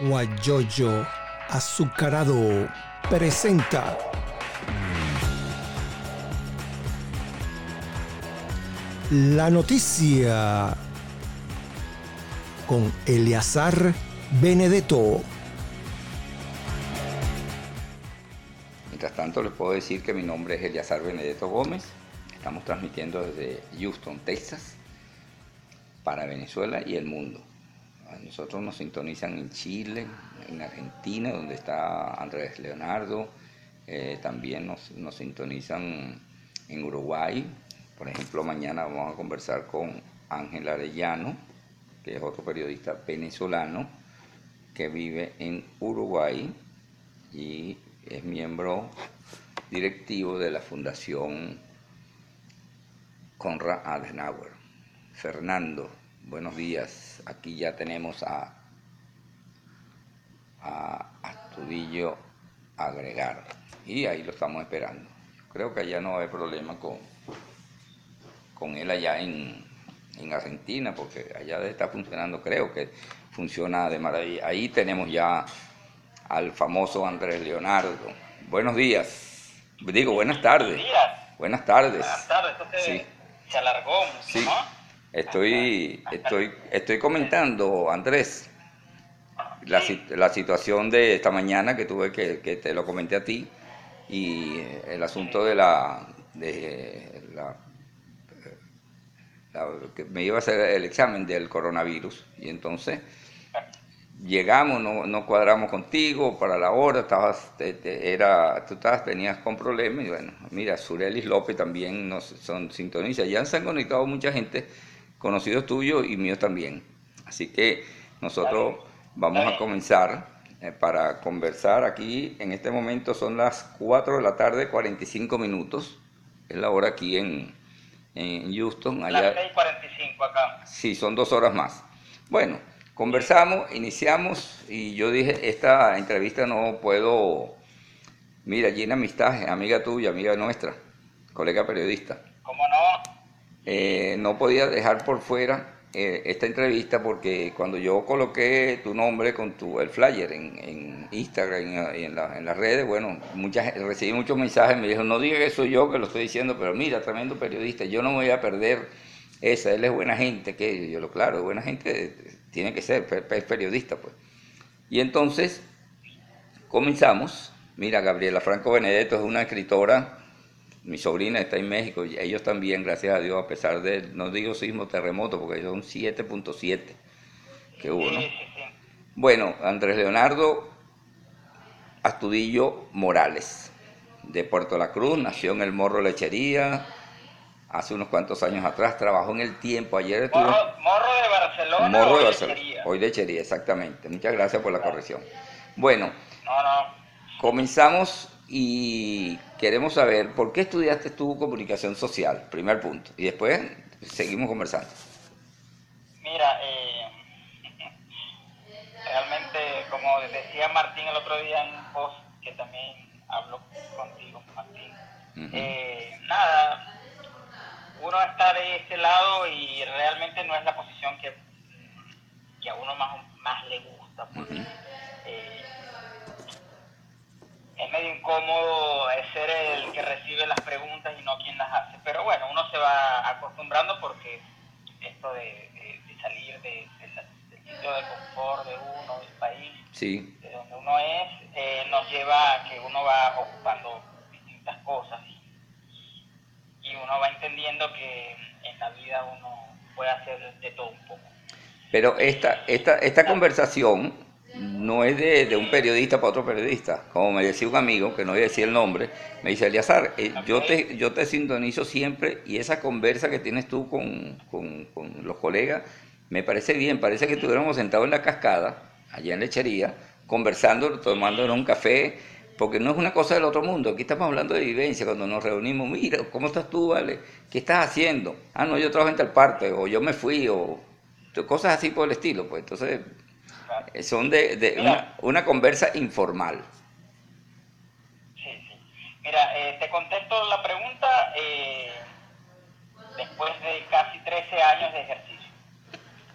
Guayoyo Azucarado presenta la noticia con Eleazar Benedetto. Mientras tanto, les puedo decir que mi nombre es Eleazar Benedetto Gómez. Estamos transmitiendo desde Houston, Texas, para Venezuela y el mundo. Nosotros nos sintonizan en Chile, en Argentina, donde está Andrés Leonardo. Eh, también nos, nos sintonizan en Uruguay. Por ejemplo, mañana vamos a conversar con Ángel Arellano, que es otro periodista venezolano que vive en Uruguay y es miembro directivo de la Fundación Conrad Adenauer. Fernando, buenos días. Aquí ya tenemos a, a Astudillo agregar y ahí lo estamos esperando. Creo que allá no hay problema con, con él allá en, en Argentina, porque allá está funcionando, creo que funciona de maravilla. Ahí tenemos ya al famoso Andrés Leonardo. Buenos días. Digo, buenas tardes. Buenas tardes. Buenas tardes. Esto se, Sí. se alargó mucho, Sí. ¿no? Estoy, estoy, estoy comentando, Andrés, la, la situación de esta mañana que tuve que, que te lo comenté a ti y el asunto de la, de la, que me iba a hacer el examen del coronavirus. Y entonces llegamos, no, no cuadramos contigo para la hora, estabas, te- era, tú estabas, tenías con problemas y bueno, mira, Surelis López también nos son sintoniza, ya se han conectado mucha gente, conocidos tuyos y míos también. Así que nosotros vamos a comenzar eh, para conversar aquí, en este momento son las 4 de la tarde, 45 minutos, es la hora aquí en, en Houston, allá... Las 6.45 acá. Sí, son dos horas más. Bueno, conversamos, iniciamos y yo dije, esta entrevista no puedo... Mira, Gina Mistaje, amiga tuya, amiga nuestra, colega periodista. Eh, no podía dejar por fuera eh, esta entrevista porque cuando yo coloqué tu nombre con tu, el flyer en, Instagram y en, la- las redes, bueno, muchas, recibí muchos mensajes, me dijeron, no diga que soy yo que lo estoy diciendo, pero mira, tremendo periodista, yo no me voy a perder esa, él es buena gente, que yo lo claro, buena gente tiene que ser, es periodista pues. Y entonces comenzamos, mira, Gabriela Franco Benedetto es una escritora mi sobrina está en México y ellos también, gracias a Dios, a pesar de, no digo sismo, terremoto, porque son 7.7 que hubo, ¿no? Sí, sí, sí. Bueno, Andrés Leonardo Astudillo Morales, de Puerto La Cruz, nació en el Morro Lechería, hace unos cuantos años atrás, trabajó en el tiempo, ayer estuvo... Morro, Morro de Barcelona Morro de Lechería? Barcelona, hoy Lechería, exactamente. Muchas gracias por la corrección. Bueno, No, no. Comenzamos y queremos saber por qué estudiaste tú comunicación social, primer punto, y después seguimos conversando. Mira, eh, realmente, como decía Martín el otro día en un post que también habló contigo, Martín, Ujú. eh, nada, uno está de este lado y realmente no es la posición que, que a uno más, más le gusta. porque, eh, ser el que recibe las preguntas y no quien las hace. Pero bueno, uno se va acostumbrando porque esto de, de- de salir de, del sitio de confort de uno, del país, Sí, de donde uno es, eh, nos lleva a que uno va ocupando distintas cosas y, y uno va entendiendo que en la vida uno puede hacer de todo un poco. pero esta, esta, esta conversación no es de, de un periodista para otro periodista. Como me decía un amigo, que no voy a decir el nombre, me dice, Eliazar, eh, yo, te, yo te sintonizo siempre y esa conversa que tienes tú con, con- con los colegas, me parece bien, parece que estuviéramos sentados en la cascada, allá en lechería, conversando, tomándonos un café, porque no es una cosa del otro mundo, aquí estamos hablando de vivencia, cuando nos reunimos, mira, ¿cómo estás tú, vale? ¿Qué estás haciendo? Ah, no, yo trabajo en tal parte, o yo me fui, o cosas así por el estilo, pues entonces son de, de Mira. una, una conversa informal. Sí, sí. Mira, eh, te contesto la pregunta eh, después de casi 13 años de ejercicio.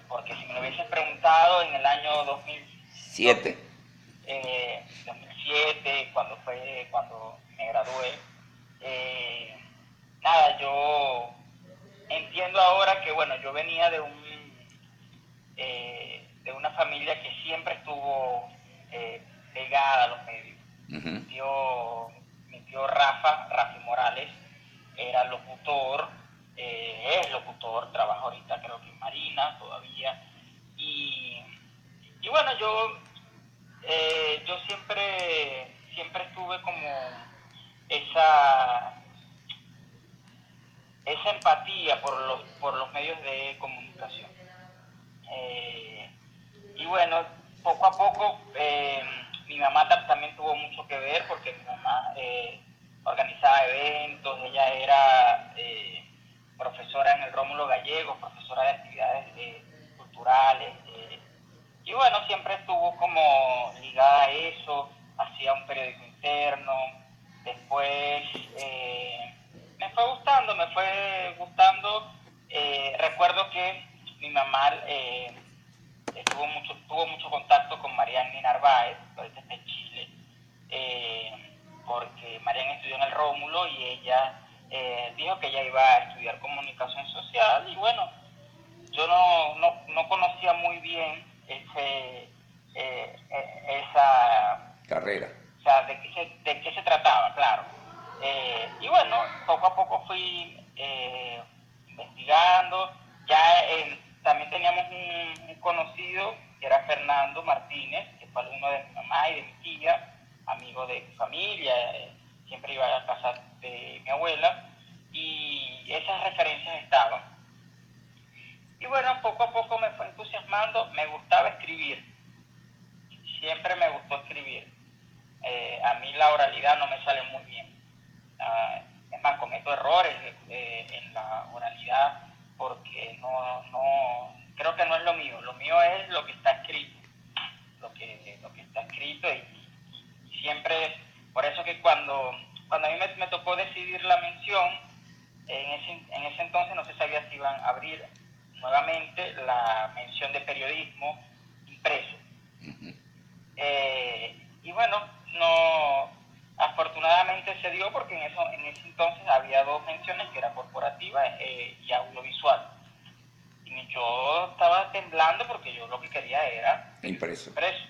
Porque si me lo hubieses preguntado en el año 2006, Siete. Eh, 2007, cuando fue cuando me gradué. Eh, nada, yo entiendo ahora que, bueno, yo venía de un eh, de una familia que siempre estuvo eh, pegada a los medios. mi, tío, mi tío Rafa, Rafi Morales, era locutor, eh, es locutor, trabaja ahorita creo que en Marina todavía. Y, y bueno, yo, yo siempre, siempre estuve como esa esa empatía por los, por los medios de comunicación. Eh, y bueno, poco a poco eh, mi mamá también tuvo mucho que ver porque mi mamá eh, organizaba eventos, ella era profesora en el Rómulo Gallego, profesora de actividades culturales. y bueno, siempre estuvo como ligada a eso, hacía un periódico interno, después me fue gustando, me fue gustando. recuerdo que mi mamá eh, estuvo mucho, tuvo mucho contacto con Marianne Narváez, ahorita está en Chile, eh, porque Marianne estudió en el Rómulo y ella eh, dijo que ella iba a estudiar comunicación social y bueno, yo no, no, no conocía muy bien ese, esa carrera. O sea, de qué se, de qué se trataba, claro. y bueno, poco a poco fui investigando, ya en, también teníamos un, conocido que era Fernando Martínez, que fue alumno de mi mamá y de mi tía, amigo de mi familia, eh, siempre iba a la casa de mi abuela, y esas referencias estaban. Y bueno, poco a poco me fue entusiasmando, me gustaba escribir, siempre me gustó escribir. Eh, a mí la oralidad no me sale muy bien. Ah, es más, cometo errores eh, en la oralidad porque no, no, creo que no es lo mío, lo mío es lo que está escrito, lo que, lo que está escrito y, siempre, por eso que cuando, cuando a mí me, tocó decidir la mención, en ese, en ese entonces no se sabía si iban a abrir nuevamente la mención de periodismo impreso. Eh, y bueno, no, afortunadamente se dio porque en, eso, en ese entonces había dos menciones que era corporativa eh, y audiovisual. Y yo estaba temblando porque yo lo que quería era impreso. impreso.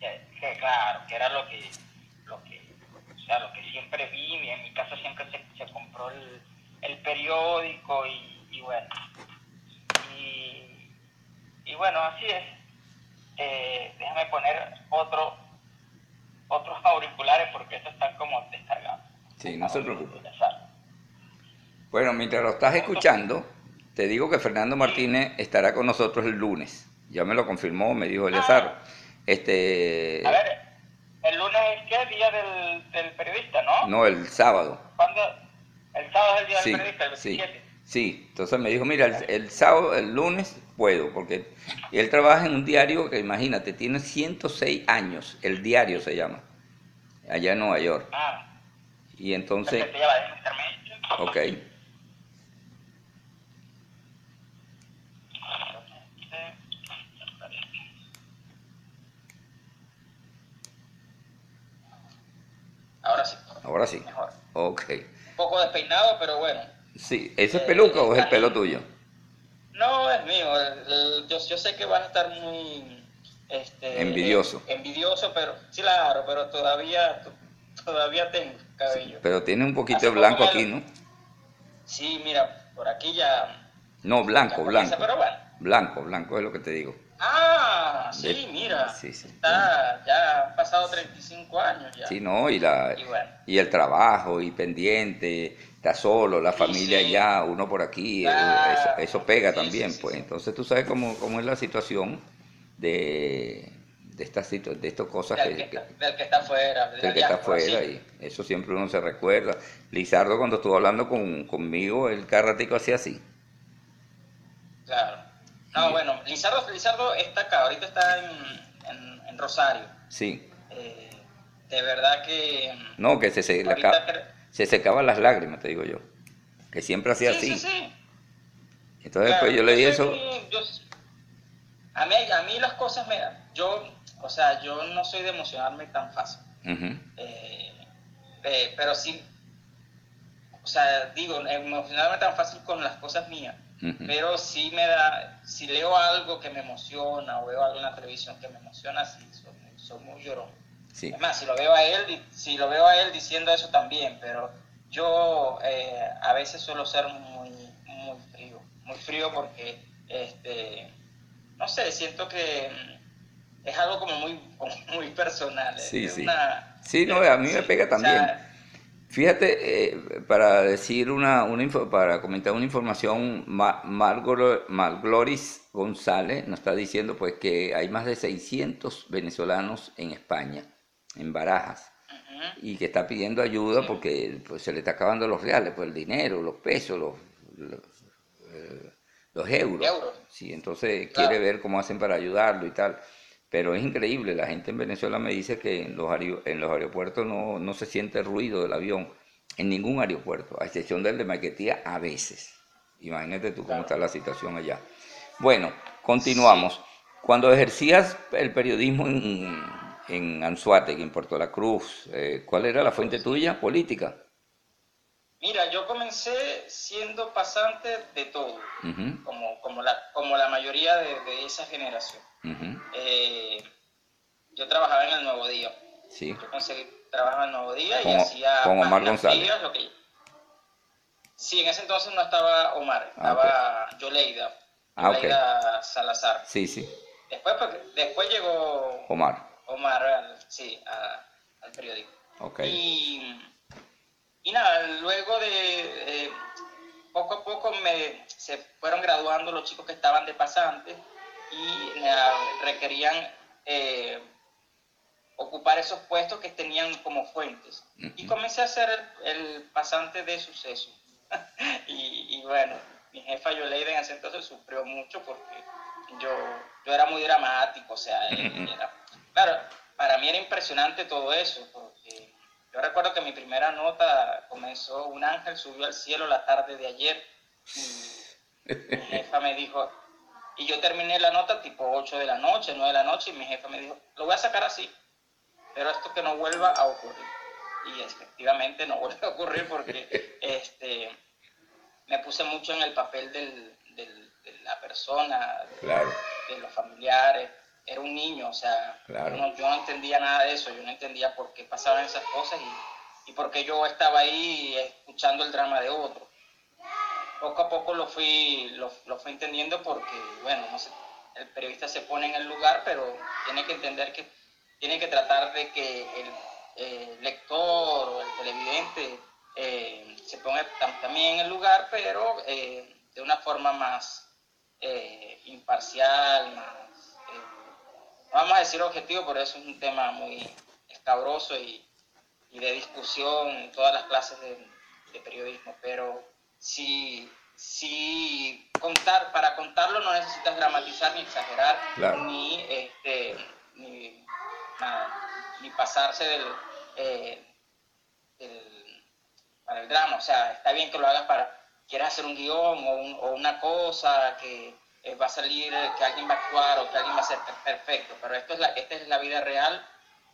Que, claro, que era lo que, lo que, o sea, lo que siempre vi, en mi casa siempre se, compró el, el periódico y, bueno. Y, y, bueno, así es. Eh, déjame poner otro otros auriculares porque estos están como descargados. Sí, no se preocupe. Bueno, mientras lo estás escuchando, te digo que Fernando Martínez estará con nosotros el lunes. Ya me lo confirmó, me dijo Eleazar. Ah. este... A ver, el lunes es qué día del, del periodista, ¿no? No, el sábado. ¿Cuándo? El sábado es el día del periodista, el 27. Sí. Sí, entonces me dijo, mira, el, sábado, el lunes puedo, porque él trabaja en un diario que imagínate, tiene 106 años, el diario se llama, allá en Nueva York. Ah. Y entonces... Ok. Ahora sí. Ahora sí. Mejor. Ok. Un poco despeinado, pero bueno. Sí, ¿eso es peluca o es el pelo tuyo? No, es mío. yo, yo, sé que vas a estar muy... Este, envidioso. envidioso, pero sí, claro, pero todavía, todavía tengo cabello. pero tiene un poquito de blanco aquí, ¿no? Sí, mira, por aquí ya... No, blanco, blanco. Blanco, blanco es lo que te digo. Ah, sí, mira. Sí, sí. Está, ya han pasado 35 años ya. Sí, no, y, la, y, el trabajo, y pendiente, está solo, la familia ya, uno por aquí, eh, eso, pega también, pues. Entonces tú sabes cómo, cómo es la situación de, de estas de estas cosas del que, del que está afuera del que está afuera y eso siempre uno se recuerda. Lizardo cuando estuvo hablando con, conmigo el carratico hacía así. Claro no, bueno, Lizardo, Lizardo está acá, ahorita está en, en, Rosario. Sí. Eh, de verdad que... No, que se, se, se secaban las lágrimas, te digo yo. Que siempre hacía así. Sí, sí. Entonces, pues yo le di eso... a, mí, a mí las cosas me... Yo o sea, yo no soy de emocionarme tan fácil. Eh, eh, pero sí, o sea, digo, emocionarme tan fácil con las cosas mías, Pero sí me da, si leo algo que me emociona o veo algo en la televisión que me emociona, sí, soy, muy- soy muy llorón. Sí. Es más, si lo veo a él, si lo veo a él diciendo eso también, pero yo eh, a veces suelo ser muy, muy frío, muy frío porque, este, no sé, siento que mm, es algo como muy, como muy personal. Sí, es sí. una- Sí, no, a mí me pega o también. sea, Fíjate, eh, para decir una, una info- para comentar una información, Ma- Margolo- Margloris González nos está diciendo pues que hay más de 600 venezolanos en España, en Barajas, y que está pidiendo ayuda porque pues, se le está acabando los reales, pues el dinero, los pesos, los, los, eh, los euros. Euros. Sí, entonces Claro. quiere ver cómo hacen para ayudarlo y tal. Pero es increíble, la gente en Venezuela me dice que en los, aerio- en los aeropuertos no, no se siente ruido del avión, en ningún aeropuerto, a excepción del de Maiquetía a veces. Imagínate tú cómo está la situación allá. Bueno, continuamos. Cuando ejercías el periodismo en, en Anzuategui, en Puerto La Cruz, eh, ¿cuál era la fuente tuya? Política. Mira, yo comencé siendo pasante de todo, como, como, la, como la mayoría de, de esa generación. Eh, yo trabajaba en el Nuevo Día. Sí. Yo conseguí trabajo en el Nuevo Día y hacía con Omar González. lo que... Sí, en ese entonces no estaba Omar, Ah, estaba Yoleida, Ah, ok. Yoleida Salazar. Sí, sí. Después, porque- después llegó Omar. Omar al, sí, a- al periódico. Ok. Y, y nada, luego de eh, poco a poco me, se fueron graduando los chicos que estaban de pasantes y eh, requerían eh, ocupar esos puestos que tenían como fuentes. Y comencé a ser el, el pasante de suceso. y, y bueno, mi jefa Yoleida en ese entonces sufrió mucho porque yo, yo era muy dramático, o sea, Ujú. era- claro, para mí era impresionante todo eso, yo recuerdo que mi primera nota comenzó, un ángel subió al cielo la tarde de ayer y mi jefa me dijo, y yo terminé la nota tipo 8 de la noche, 9 de la noche, y mi jefa me dijo, lo voy a sacar así, pero esto que no vuelva a ocurrir. Y efectivamente no vuelve a ocurrir porque este, me puse mucho en el papel del, del- de la persona, Claro. de los familiares. Era un niño, o sea, Claro. yo, no, yo no entendía nada de eso, yo no entendía por qué pasaban esas cosas y, y por qué yo estaba ahí escuchando el drama de otro. Poco a poco lo fui, lo, lo fui entendiendo porque, bueno, no sé, el periodista se pone en el lugar, pero tiene que entender que tiene que tratar de que el eh, lector o el televidente eh, se ponga tam- también en el lugar, pero eh, de una forma más imparcial, más, vamos a decir objetivo, pero eso es un tema muy escabroso y, y de discusión en todas las clases de, de periodismo, pero si, si contar, para contarlo no necesitas dramatizar ni exagerar, Claro. ni, este, ni, nada, ni pasarse del, eh, del- para el drama, o sea, está bien que lo hagas para, quieras hacer un guion o, un- o una cosa que eh, va a salir, eh, que alguien va a actuar o que alguien va a ser per- perfecto, pero esto es la, esta es la vida real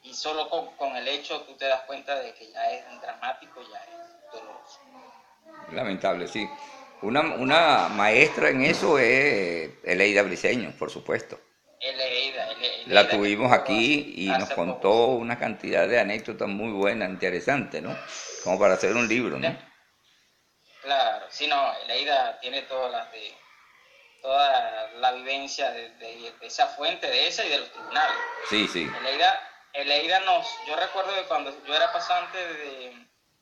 y solo con, con el hecho tú te das cuenta de que ya es dramático, ya es doloroso. Lamentable, sí. Una, una maestra en eso es Eleida Briseño, por supuesto. Eleida, Ele- La tuvimos aquí y nos poco. contó una cantidad de anécdotas muy buenas, interesantes, ¿no? Como para hacer un libro, ¿no? Claro, sí, no, Eleida tiene todas las de toda la vivencia de, de- de esa fuente, de esa y de los tribunales. Sí, sí. Eleida, Eleida nos, yo recuerdo que cuando yo era pasante de,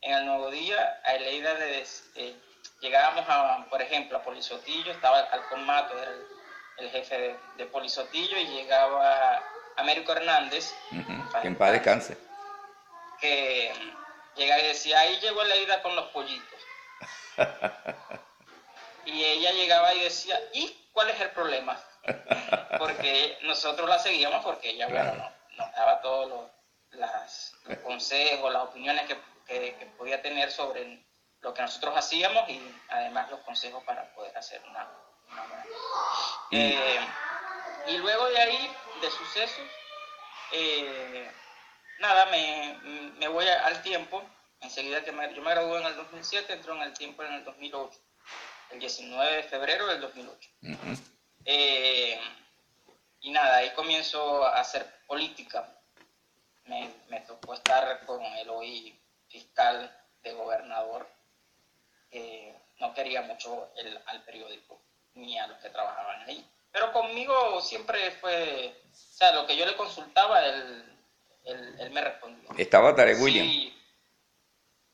en el Nuevo Día, a Eleida le des- eh, llegábamos a, por ejemplo, a Polizotillo, estaba Alcón Mato, era el, el jefe de, de Polizotillo, y llegaba Américo Hernández, Ujú, Que en paz descanse. que llega y decía, ahí llegó Eleida con los pollitos. y ella llegaba y decía, ¿y cuál es el problema? porque nosotros la seguíamos porque ella, bueno, Claro. nos daba todos los, las- los consejos, las opiniones que, que- que podía tener sobre lo que nosotros hacíamos y además los consejos para poder hacer una, una buena. Eh, y luego de ahí, de sucesos, eh, nada, me, me, voy al tiempo, enseguida que me, yo me gradué en el 2007, entro en el tiempo en el 2008, el 19 de febrero del 2008. Eh, y nada, ahí comienzo a hacer política. Me, me tocó estar con el hoy fiscal de gobernador, que no quería mucho el, al periódico ni a los que trabajaban ahí. Pero conmigo siempre fue, o sea, lo que yo le consultaba, él, él, me respondía. ¿Estaba Tarek William? Sí,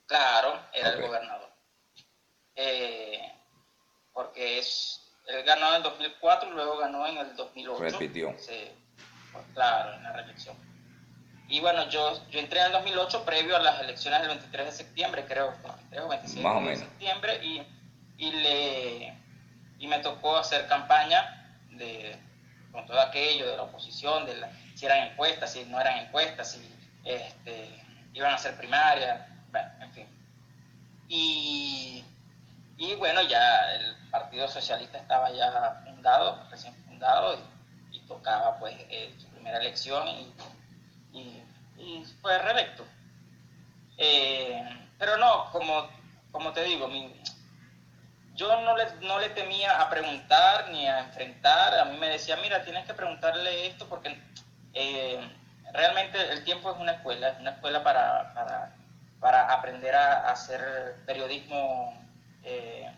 claro, era el gobernador. Eh, porque es, él ganó en el 2004 y luego ganó en el 2008. Repitió. Sí, pues, claro, en la reelección. Y bueno, yo, yo entré en el 2008 previo a las elecciones del 23 de septiembre, creo, 23 o 26 de septiembre, y, y, le, y me tocó hacer campaña de, con todo aquello de la oposición, de si eran encuestas, si no eran encuestas, si este, iban a ser primarias, bueno, en fin. Y, y, bueno, ya el Partido Socialista estaba ya fundado, recién fundado, y, tocaba pues eh, su primera elección y, fue reelecto. Eh, pero no, como, como te digo, mi, yo no le, no le temía a preguntar ni a enfrentar. A mí me decía, mira, tienes que preguntarle esto porque eh, realmente el tiempo es una escuela, es una escuela para, para, aprender a, hacer periodismo, eh,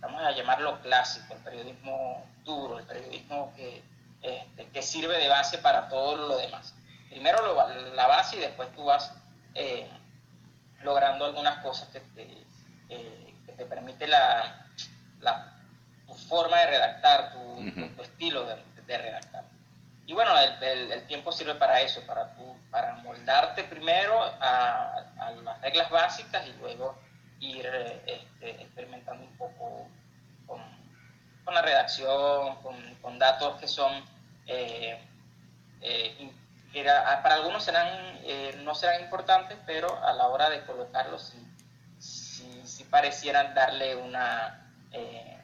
vamos a llamarlo clásico, el periodismo duro, el periodismo que, este, que sirve de base para todo lo demás. Primero la base y después tú vas eh, logrando algunas cosas que te te permite la, la tu forma de redactar, tu, estilo de, redactar. Y bueno, el, el, tiempo sirve para eso, para, tu, para moldarte primero a, a, las reglas básicas y luego ir este, experimentando un poco con, la redacción, con, datos que son, eh, eh, para algunos serán, eh, no serán importantes, pero a la hora de colocarlos sí si, parecieran darle una eh,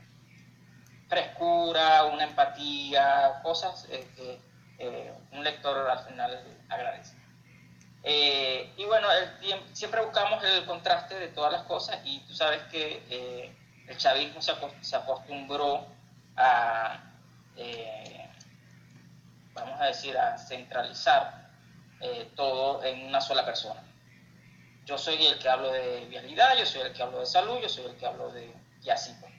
frescura, una empatía, cosas eh, que eh, un lector al final agradece. Y bueno, siempre buscamos el contraste de todas las cosas y tú sabes que el chavismo se, acostumbró a, vamos a decir, a centralizar todo en una sola persona yo soy el que hablo de vialidad, yo soy el que hablo de salud, yo soy el que hablo de... y así pues.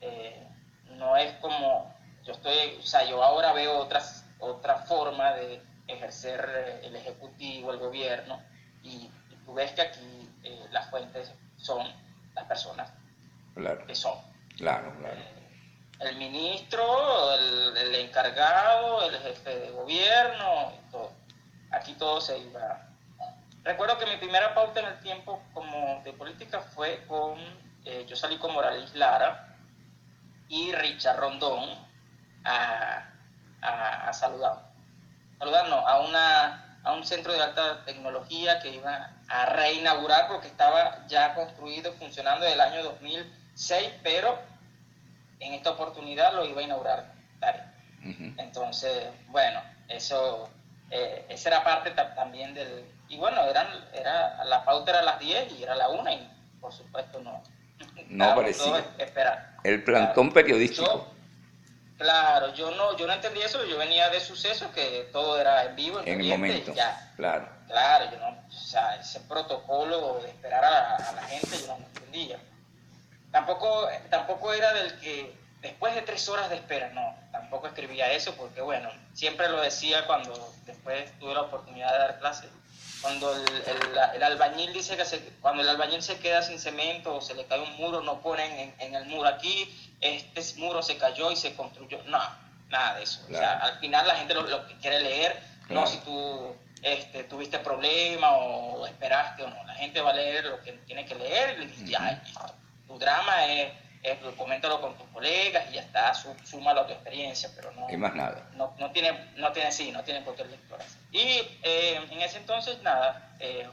Eh, no es como, yo estoy, o sea, yo ahora veo otras, otra forma de ejercer eh, el ejecutivo, el gobierno, y, tú ves que aquí eh, las fuentes son las personas que son. Claro, claro. el ministro, el, el, encargado, el jefe de gobierno, todo. Aquí todo se iba Recuerdo que mi primera pauta en el tiempo como de política fue con, eh, yo salí con Morales Lara y Richard Rondón a, a, saludar. Saludarnos a, una, a un centro de alta tecnología que iba a reinaugurar porque estaba ya construido, funcionando desde el año 2006, pero en esta oportunidad lo iba a inaugurar Entonces, bueno, eso, eh, esa era parte también del, y bueno, eran, era, la pauta era a las 10 y era la 1 y por supuesto no. No parecía. El plantón periodístico. Claro, yo no, yo no entendí eso, yo venía de sucesos que todo era en vivo, en, el momento. Ya. Claro. Claro, yo no, o sea, ese protocolo de esperar a, a la gente yo no lo entendía. Tampoco, tampoco era del que después de tres horas de espera, no, tampoco escribía eso porque bueno, siempre lo decía cuando después tuve la oportunidad de dar clases cuando el, albañil dice que cuando el albañil se queda sin cemento o se le cae un muro, no ponen en, el muro aquí, este muro se cayó y se construyó. No, nada de eso. O sea, al final la gente lo, que quiere leer, no si tú este, tuviste problema o esperaste o no. La gente va a leer lo que tiene que leer y ya, tu drama es eh, coméntalo con tus colegas y ya está, súmalo a tu experiencia, pero no, y más nada. No, no, tiene, no tiene, sí, no tiene por qué lector Y eh, en ese entonces, nada, eh,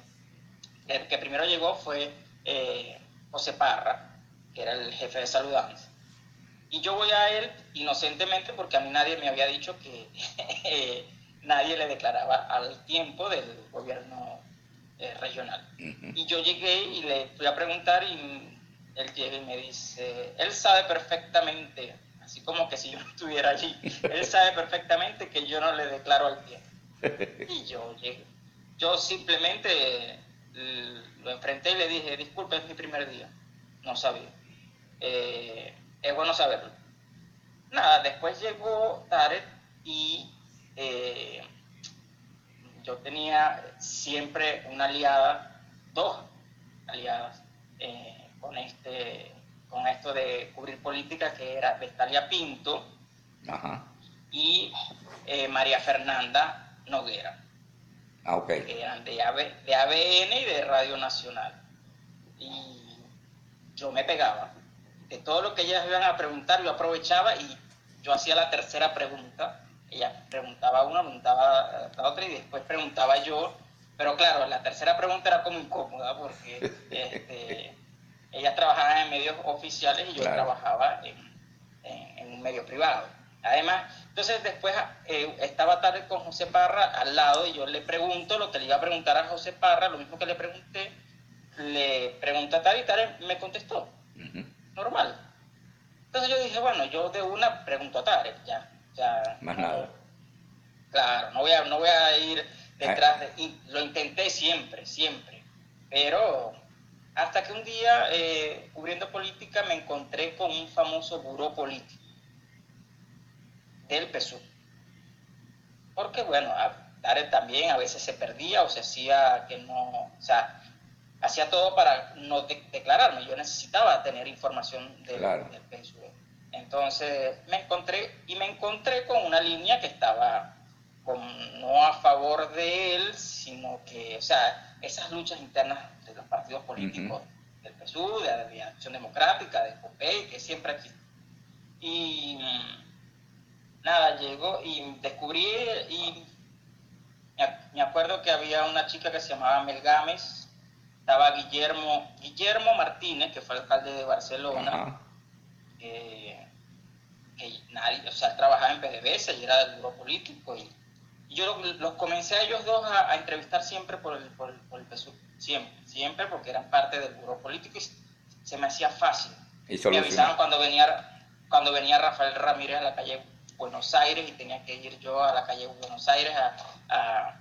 el que primero llegó fue eh, José Parra, que era el jefe de Saludanza. Y yo voy a él inocentemente porque a mí nadie me había dicho que nadie le declaraba al tiempo del gobierno eh, regional. Y yo llegué y le fui a preguntar y él llega y me dice, él sabe perfectamente, así como que si yo no estuviera allí, él sabe perfectamente que yo no le declaro al tiempo. Y yo llegué. Yo simplemente lo enfrenté y le dije, disculpe, es mi primer día. No sabía. Eh, es bueno saberlo. Nada, después llegó Tarek y eh, yo tenía siempre una aliada, dos aliadas eh, con este con esto de cubrir política que era Vestalia Pinto y María Fernanda Noguera. Ah, que eran de, de ABN y de Radio Nacional. Y yo me pegaba. De todo lo que ellas iban a preguntar, yo aprovechaba y yo hacía la tercera pregunta. Ella preguntaba una, preguntaba la otra y después preguntaba yo. Pero claro, la tercera pregunta era como incómoda porque este, ellas trabajaban en medios oficiales y yo trabajaba en un medio privado. Además, entonces después eh, estaba tarde con José Parra al lado y yo le pregunto lo que le iba a preguntar a José Parra, lo mismo que le pregunté, le pregunté a Tarek y Tarek me contestó. Normal. Entonces yo dije, bueno, yo de una pregunto a Tarek, ya. ya Más nada. Claro, no voy a, no voy a ir detrás de... Y lo intenté siempre, siempre. Pero hasta que un día, eh, cubriendo política, me encontré con un famoso buró político el PSUV. Porque bueno, Tarek también a veces se perdía o se hacía que no, o sea, hacía todo para no declararme. Yo necesitaba tener información del, del PSUV. Entonces me encontré y me encontré con una línea que estaba con, no a favor de él, sino que, o sea, esas luchas internas de los partidos políticos del PSUV, de la Acción Democrática, de COPEI, que siempre existen. Y nada, llegó y descubrí y me acuerdo que había una chica que se llamaba Mel Gámez, estaba Guillermo, Guillermo Martínez, que fue alcalde de Barcelona, que nadie, o sea, trabajaba en PDVSA y era del buro político y, yo los comencé a ellos dos a, entrevistar siempre por el, por, el, PSU, siempre, siempre porque eran parte del buro político y se me hacía fácil. Y me avisaban cuando venía, cuando venía Rafael Ramírez a la calle Buenos Aires y tenía que ir yo a la calle Buenos Aires a,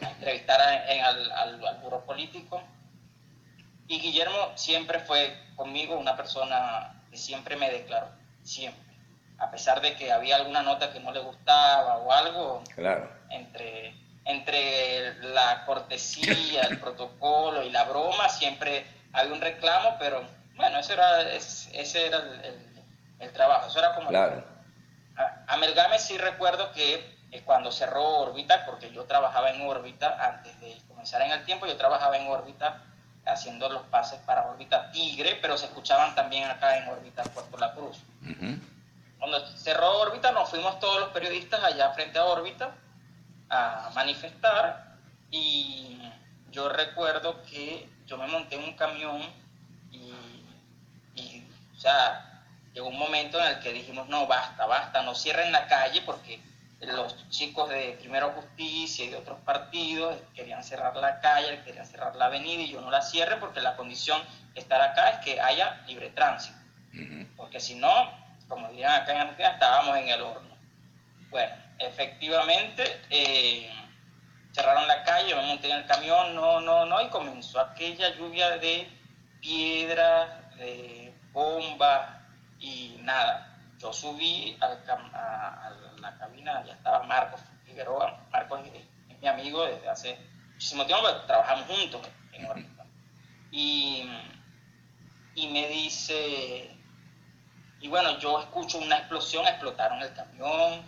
entrevistar en, al, al, buro político. Y Guillermo siempre fue conmigo una persona que siempre me declaró, siempre. A pesar de que había alguna nota que no le gustaba o algo, claro. entre, entre la cortesía, el protocolo y la broma, siempre había un reclamo, pero bueno, ese era, ese, era el, trabajo, eso era como... Claro Amelgame sí recuerdo que eh, cuando cerró órbita, porque yo trabajaba en órbita, antes de comenzar en el tiempo, yo trabajaba en órbita haciendo los pases para órbita Tigre, pero se escuchaban también acá en órbita Puerto La Cruz. Cuando cerró órbita nos fuimos todos los periodistas allá frente a órbita a manifestar y yo recuerdo que yo me monté en un camión y, y o sea, llegó un momento en el que dijimos, no, basta, basta, no cierren la calle porque los chicos de Primero Justicia y de otros partidos querían cerrar la calle, querían cerrar la avenida y yo no la cierre porque la condición de estar acá es que haya libre tránsito. Porque si no, como dirían acá en Argentina, estábamos en el horno. Bueno, efectivamente, eh, cerraron la calle, me monté en el camión, no, no, no, y comenzó aquella lluvia de piedras, de bombas, y nada, yo subí a, la cabina, ya estaba Marcos Figueroa, Marcos es, mi amigo desde hace muchísimo tiempo, trabajamos juntos en órbita. Y, y me dice, y bueno, yo escucho una explosión, explotaron el camión,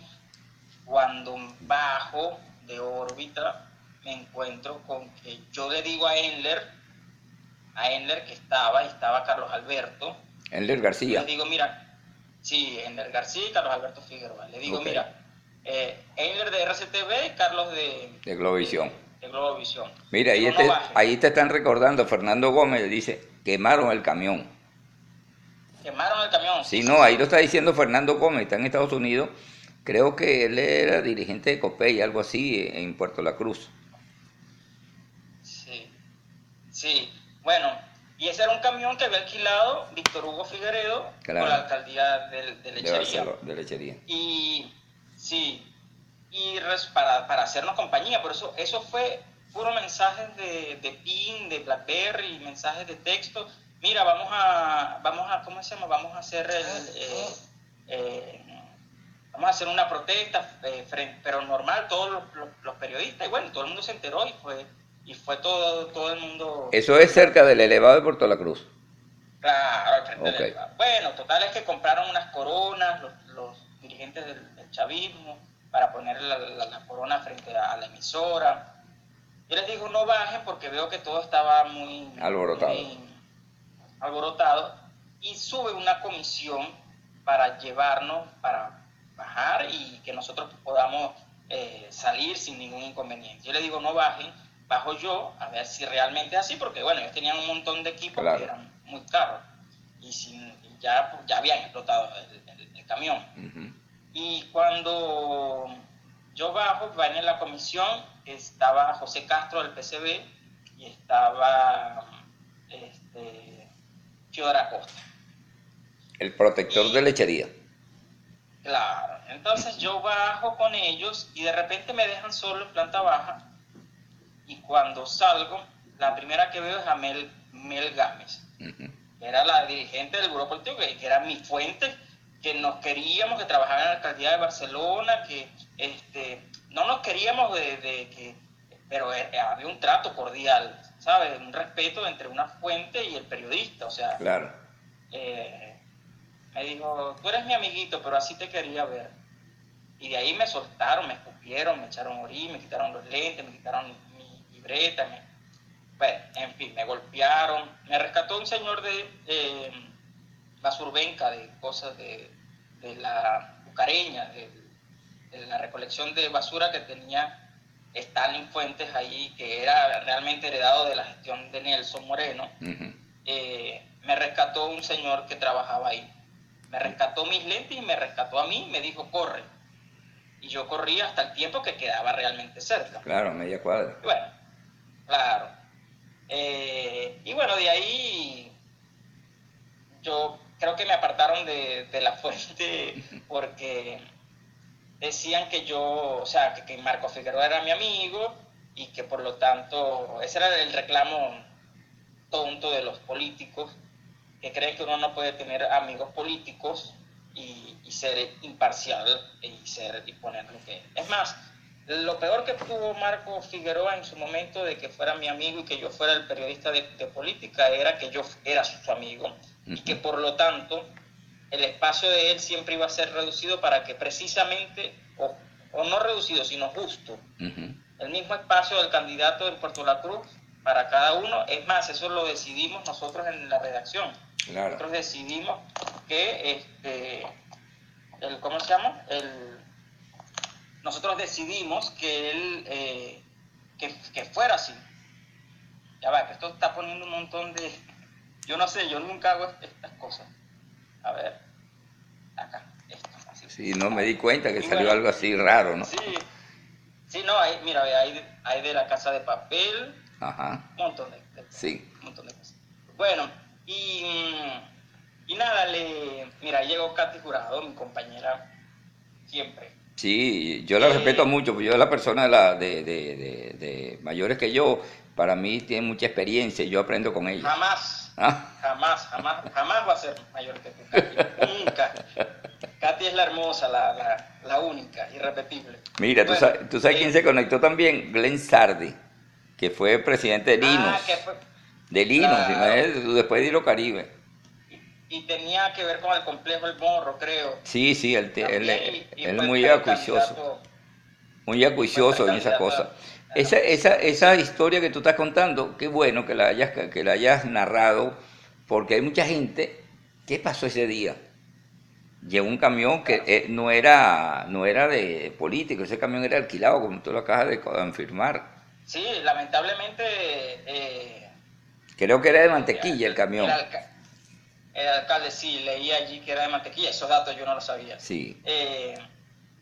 cuando bajo de órbita me encuentro con que yo le digo a Endler, a Endler que estaba, y estaba Carlos Alberto, Ender García. Le digo, mira, sí, Ender García y Carlos Alberto Figueroa. Le digo, mira, eh, de RCTV y Carlos de... De Globovisión. De, Globovisión. Mira, ahí, te, ahí te están recordando, Fernando Gómez dice, quemaron el camión. Quemaron el camión. Sí, no, ahí lo está diciendo Fernando Gómez, está en Estados Unidos Creo que él era dirigente de Copey, algo así, en Puerto La Cruz. Sí, sí. Bueno, y ese era un camión que había alquilado Víctor Hugo Figueredo Claro. con la alcaldía de, Lechería. De lechería. Y sí, y res- para, para hacernos compañía, por eso eso fue puro mensajes de, de PIN, de BlackBerry, mensajes de texto. Mira, vamos a, vamos a, ¿cómo se llama? Vamos a hacer el, eh, eh, vamos a hacer una protesta, eh, pero normal, todos los, los- los periodistas, y bueno, todo el mundo se enteró y fue, y fue todo, todo el mundo... Eso es cerca del elevado de Puerto La Cruz. Claro, frente Ok. del elevado. Bueno, total es que compraron unas coronas los, los dirigentes del, del chavismo para poner la, la- la corona frente a, la emisora. Yo les digo, no bajen porque veo que todo estaba muy Alborotado. muy alborotado. Y sube una comisión para llevarnos, para bajar y que nosotros podamos eh, salir sin ningún inconveniente. Yo les digo, no bajen, bajo yo a ver si realmente es así, porque bueno, ellos tenían un montón de equipos Claro. que eran muy caros y, sin, y ya, ya habían explotado el, el- el camión. Y cuando yo bajo, va en la comisión, estaba José Castro del PCB y estaba este, Fiodor Acosta. El protector de lechería. Claro, entonces yo bajo con ellos y de repente me dejan solo en planta baja y cuando salgo, la primera que veo es a Mel, Mel Gámez. Que era la dirigente del grupo político, que, que era mi fuente, que nos queríamos, que trabajaba en la alcaldía de Barcelona, que este, no nos queríamos de, de que, pero eh, había un trato cordial, ¿sabes? Un respeto entre una fuente y el periodista, o sea, Claro. eh, me dijo, tú eres mi amiguito, pero así te quería ver. Y de ahí me soltaron, me escupieron, me echaron orín, me quitaron los lentes, me quitaron mi libreta, me- bueno, en fin, me golpearon. Me rescató un señor de eh, Basurbenca, de cosas de, de la Bucareña, de, de la recolección de basura que tenía Stalin Fuentes ahí, que era realmente heredado de la gestión de Nelson Moreno eh, me rescató un señor que trabajaba ahí. Me rescató mis lentes y me rescató a mí, me dijo, corre. Y yo corrí hasta el tiempo que quedaba realmente cerca. Claro, media cuadra. Y bueno, claro. Eh, y bueno, de ahí yo creo que me apartaron de, de la fuente porque decían que yo, o sea, que, que Marco Figueroa era mi amigo y que por lo tanto, ese era el reclamo tonto de los políticos que creen que uno no puede tener amigos políticos y, y ser imparcial y ser y poner lo que es más lo peor que tuvo Marco Figueroa en su momento de que fuera mi amigo y que yo fuera el periodista de, de política era que yo era su amigo y que por lo tanto el espacio de él siempre iba a ser reducido para que precisamente o, o no reducido sino justo el mismo espacio del candidato en Puerto La Cruz para cada uno. Es más, eso lo decidimos nosotros en la redacción. Claro. Nosotros decidimos que, este, el, ¿cómo se llama? El, nosotros decidimos que él, eh, que, que fuera así. Ya va, que esto está poniendo un montón de... Yo no sé, yo nunca hago estas cosas. A ver, acá, esto. Así. Sí, no me di cuenta que Y salió bueno, algo así raro, ¿no? Sí, sí, no, hay, mira, hay, hay de la casa de papel, Ajá. un montón de, de- Sí. un montón de cosas. Bueno, y, y nada, le, mira, llegó Katy Jurado, mi compañera, siempre. Sí, yo la Eh, respeto mucho, porque yo la persona de, la, de, de, de- de mayores que yo, para mí tiene mucha experiencia y yo aprendo con ella. Jamás, jamás, jamás, jamás va a ser mayor que tú, Katy, nunca. Katy es la hermosa, la, la, la única, irrepetible. Mira, ¿tú, Bueno, sabes, ¿tú sabes eh, quién se conectó también? Glenn Sardi, que fue presidente de. Ah, que fue, De. ¿no? después de Hilo Caribe. y tenía que ver con el complejo El Morro, creo. Sí, sí, él, También, y él muy acuicioso. Muy acuicioso en esa cosa. Esa, esa, esa historia que tú estás contando, qué bueno que la hayas, que la hayas narrado, porque hay mucha gente. ¿Qué pasó ese día? Llegó un camión que eh, no, era, no era de político, ese camión era alquilado, como tú lo acabas de confirmar. Sí, lamentablemente. eh, Creo que era de mantequilla el camión. El, alca- el alcalde sí, leí allí que era de mantequilla, esos datos yo no los sabía. Sí. Eh,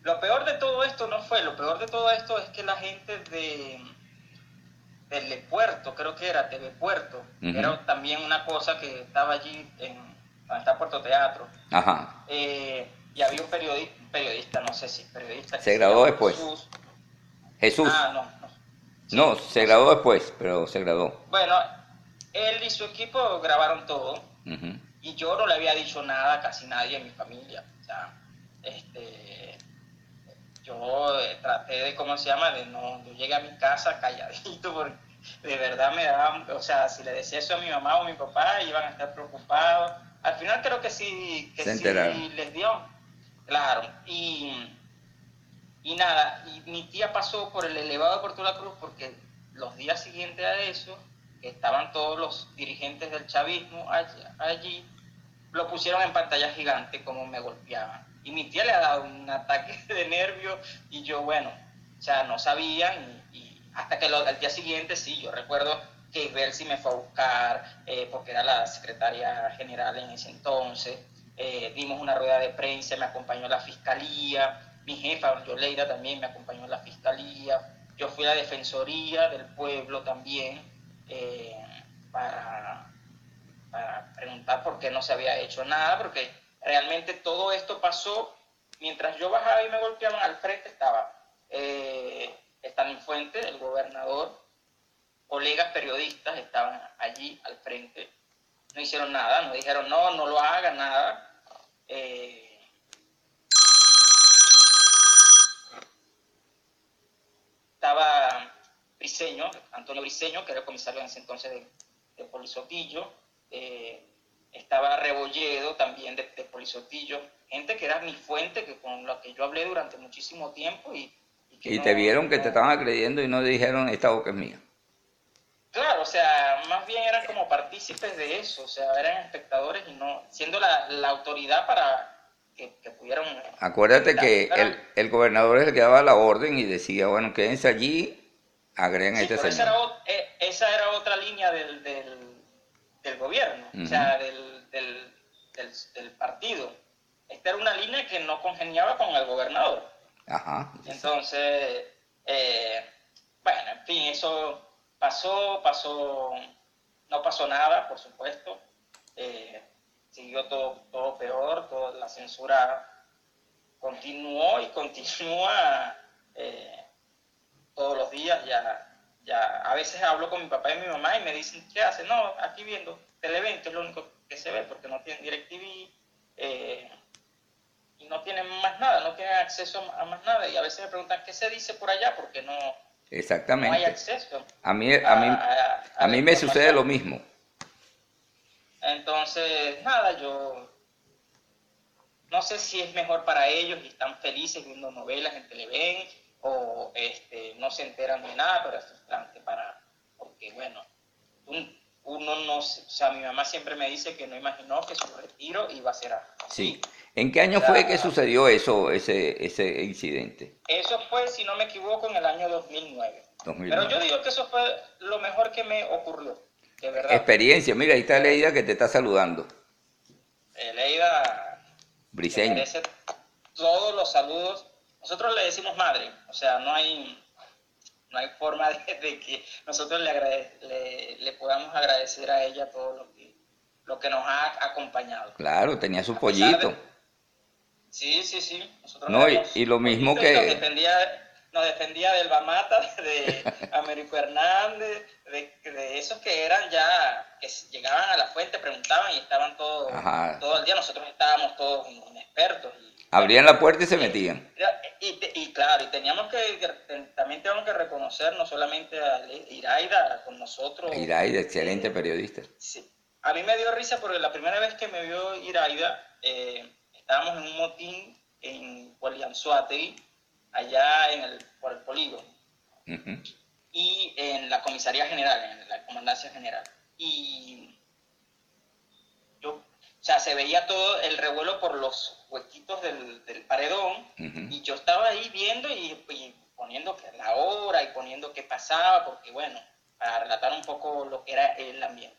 lo peor de todo esto no fue, lo peor de todo esto es que la gente de del Puerto, creo que era TV Puerto, era también una cosa que estaba allí en donde está Puerto Teatro. Ajá. Eh, y había un periodista, periodista, no sé si periodista. Se graduó después. Jesús. Ah, no, no. se graduó después, pero se graduó. Bueno, él y su equipo grabaron todo. Y yo no le había dicho nada a casi nadie en mi familia. O sea, este, yo eh, traté de, ¿cómo se llama? De no, yo llegué a mi casa calladito porque de verdad me daba, o sea, si le decía eso a mi mamá o a mi papá, iban a estar preocupados. Al final creo que sí, que sí les dio. Claro. Y, y nada, y mi tía pasó por el elevado de Puerto La Cruz porque los días siguientes a eso, estaban todos los dirigentes del chavismo allí, allí lo pusieron en pantalla gigante como me golpeaban. Y mi tía le ha dado un ataque de nervio y yo, bueno, o sea, no sabía y, hasta que al día siguiente sí, yo recuerdo que si me fue a buscar eh, porque era la secretaria general en ese entonces. Eh, dimos una rueda de prensa, me acompañó la fiscalía, mi jefa, Yoleida, también me acompañó la fiscalía, yo fui a la defensoría del pueblo también eh, para, para preguntar por qué no se había hecho nada, porque realmente todo esto pasó mientras yo bajaba y me golpeaban, al frente estaba eh, Stalin Fuente, el gobernador, colegas periodistas estaban allí al frente, no hicieron nada, no dijeron no, no lo haga, nada. Eh, estaba Briseño, Antonio Briseño, que era el comisario en ese entonces de, de estaba Rebolledo también de, de, Polizotillo, gente que era mi fuente, que con la que yo hablé durante muchísimo tiempo y... Y, te vieron que te estaban agrediendo y no dijeron, esta boca es mía. Claro, o sea, más bien eran como partícipes de eso, o sea, eran espectadores y no, siendo la, la autoridad para que, que pudieran... Acuérdate que el, el, gobernador es el que daba la orden y decía, bueno, quédense allí, agreguen a este señor. Esa era, eh, esa era, otra línea del, del del gobierno, o sea, del, del, del, partido. Esta era una línea que no congeniaba con el gobernador. Ajá. Entonces, eh, bueno, en fin, eso pasó, pasó, no pasó nada, por supuesto. Eh, siguió todo, todo peor, toda la censura continuó y continúa eh, todos los días ya ya a veces hablo con mi papá y mi mamá y me dicen, ¿qué hace? No, aquí viendo Televento es lo único que se ve porque no tienen DirecTV eh, y no tienen más nada, no tienen acceso a más nada. Y a veces me preguntan, ¿qué se dice por allá? Porque no, Exactamente. hay acceso. A mí, a, mí, a, mí me sucede lo mismo. Entonces, nada, yo no sé si es mejor para ellos y están felices viendo novelas en Televen o este, no se enteran de nada, pero es frustrante para, porque bueno, uno no, o sea, mi mamá siempre me dice que no imaginó que su retiro iba a ser así. Sí. ¿En qué año fue que sucedió eso, ese, ese incidente? Eso fue, si no me equivoco, en el año 2009. Pero yo digo que eso fue lo mejor que me ocurrió, de verdad. Experiencia, mira, ahí está Leida que te está saludando. Eh, Leida, Briseño. todos los saludos nosotros le decimos madre, o sea, no hay, no hay forma de, que nosotros le, le, podamos agradecer a ella todo lo que, lo que nos ha acompañado. Claro, tenía su pollito. sí, sí, sí. Nosotros no, y, lo mismo que... Nos defendía, nos defendía del Bamata, de Américo Hernández, de, esos que eran ya, que llegaban a la fuente, preguntaban y estaban todos, todo el día. Nosotros estábamos todos inexpertos. Y, Abrían la puerta y se metían. Y, claro, y teníamos que, también tengo que reconocer no solamente a Iraida con nosotros. Iraida, excelente eh, periodista. Sí. A mí me dio risa porque la primera vez que me vio Iraida, eh, estábamos en un motín en Polianzuategui, allá en el, por el polígono. Y en la comisaría general, en la comandancia general. Y o sea, se veía todo el revuelo por los huequitos del, del paredón y yo estaba ahí viendo y, poniendo que la hora y poniendo qué pasaba, porque bueno, para relatar un poco lo que era el ambiente.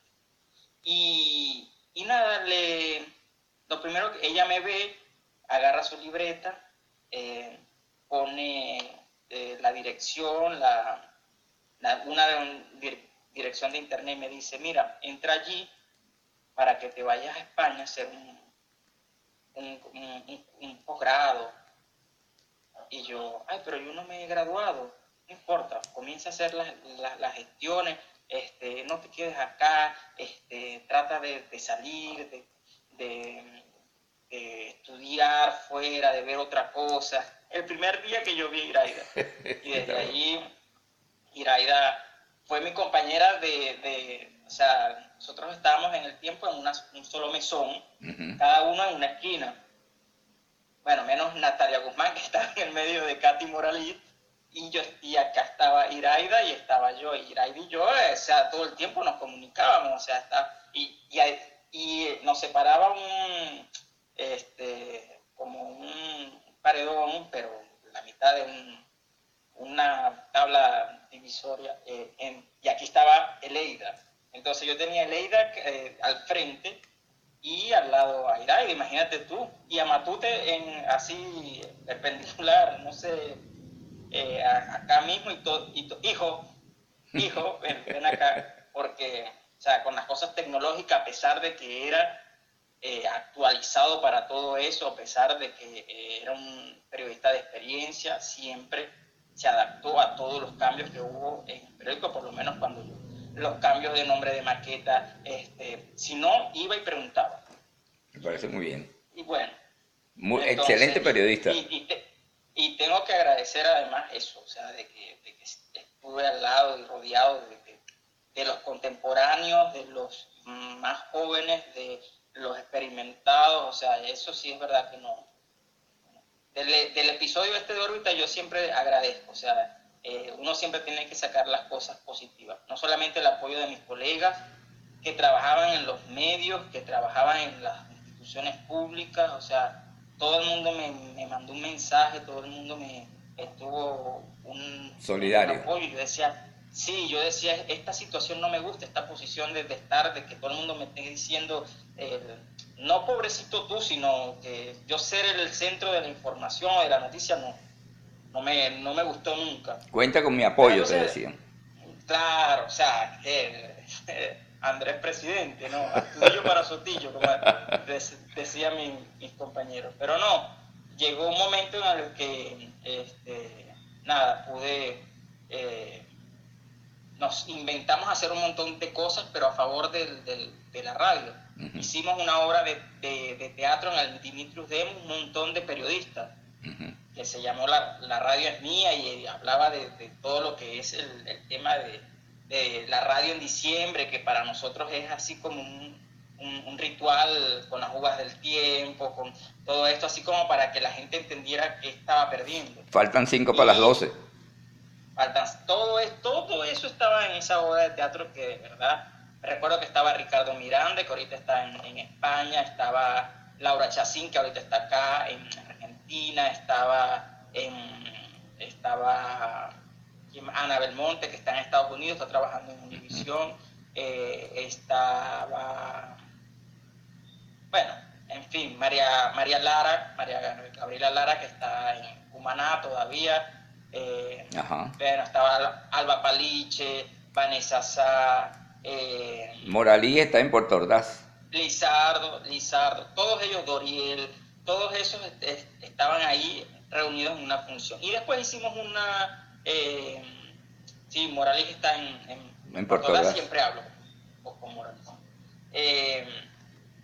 Y, y nada, le, lo primero que ella me ve, agarra su libreta, eh, pone eh, la dirección, la, una dirección de internet me dice, mira, entra allí para que te vayas a España a hacer un, un, posgrado. Y yo, ay, pero yo no me he graduado, no importa, comienza a hacer las, las, gestiones, este, no te quedes acá, este, trata de, salir, de, estudiar fuera, de ver otra cosa. El primer día que yo vi a Iraida, y desde allí Iraida fue mi compañera de, o sea, nosotros estábamos en el tiempo en un solo mesón, cada uno en una esquina. Bueno, menos Natalia Guzmán, que estaba en el medio de Katy Moralí, y yo y acá estaba Iraida y estaba yo. Y Iraida y yo, o sea, todo el tiempo nos comunicábamos, o sea, está, y, y, nos separaba un, este, como un paredón, pero la mitad de un, una tabla divisoria, eh, y aquí estaba Eleida. Entonces yo tenía Eleida eh, al frente y al lado a Iraida, imagínate tú, y a Matute en, así perpendicular, no sé, eh, acá mismo y todo, hijo, hijo, ven, acá, porque, o sea, con las cosas tecnológicas, a pesar de que era actualizado para todo eso, a pesar de que era un periodista de experiencia, siempre se adaptó a todos los cambios que hubo en el periódico, por lo menos cuando los cambios de nombre de maqueta, este, si no, iba y preguntaba. Me parece muy bien. Y bueno. Muy, excelente periodista. Y, y, tengo que agradecer además eso, o sea, de que, estuve al lado y rodeado de, de los contemporáneos, de los más jóvenes, de los experimentados, o sea, eso sí es verdad que no, del, episodio este de órbita yo siempre agradezco, o sea, eh, uno siempre tiene que sacar las cosas positivas, no solamente el apoyo de mis colegas que trabajaban en los medios, que trabajaban en las instituciones públicas, o sea, todo el mundo me, mandó un mensaje, todo el mundo me estuvo un, Solidario. apoyo, yo decía, Sí, yo decía, esta situación no me gusta, esta posición de, estar, de que todo el mundo me esté diciendo, eh, no pobrecito tú, sino que yo ser el centro de la información o de la noticia, no, no, me, no me gustó nunca. Cuenta con mi apoyo, te decían. Claro, o sea, Andrés presidente, ¿no? Astudillo para Sotillo, como decían mis compañeros. Pero no, llegó un momento en el que, este, nada, pude... Eh, nos inventamos hacer un montón de cosas, pero a favor de la radio. Hicimos una obra de, teatro en el Dimitrius Dem, un montón de periodistas, que se llamó la, radio es mía y hablaba de, todo lo que es el, tema de, la radio en diciembre, que para nosotros es así como un, ritual con las uvas del tiempo, con todo esto, así como para que la gente entendiera que estaba perdiendo. Faltan cinco para las doce todo, es, todo eso estaba en esa obra de teatro que de verdad, recuerdo que estaba Ricardo Miranda, que ahorita está en, España, estaba Laura Chacín, que ahorita está acá en Argentina, estaba, en, estaba Ana Belmonte, que está en Estados Unidos, está trabajando en Univisión, eh, estaba, bueno, en fin, María, María Lara, María Gabriela Lara, que está en Cumaná todavía, eh, estaba Alba Paliche, Vanessa Sá. Eh, Moralí está en Puerto Ordaz. Lizardo, Lizardo, todos ellos, Doriel, todos esos estaban ahí reunidos en una función. Y después hicimos una. Eh, sí, Moralí está en, en, Puerto Ordaz, siempre hablo con Moralí. Eh,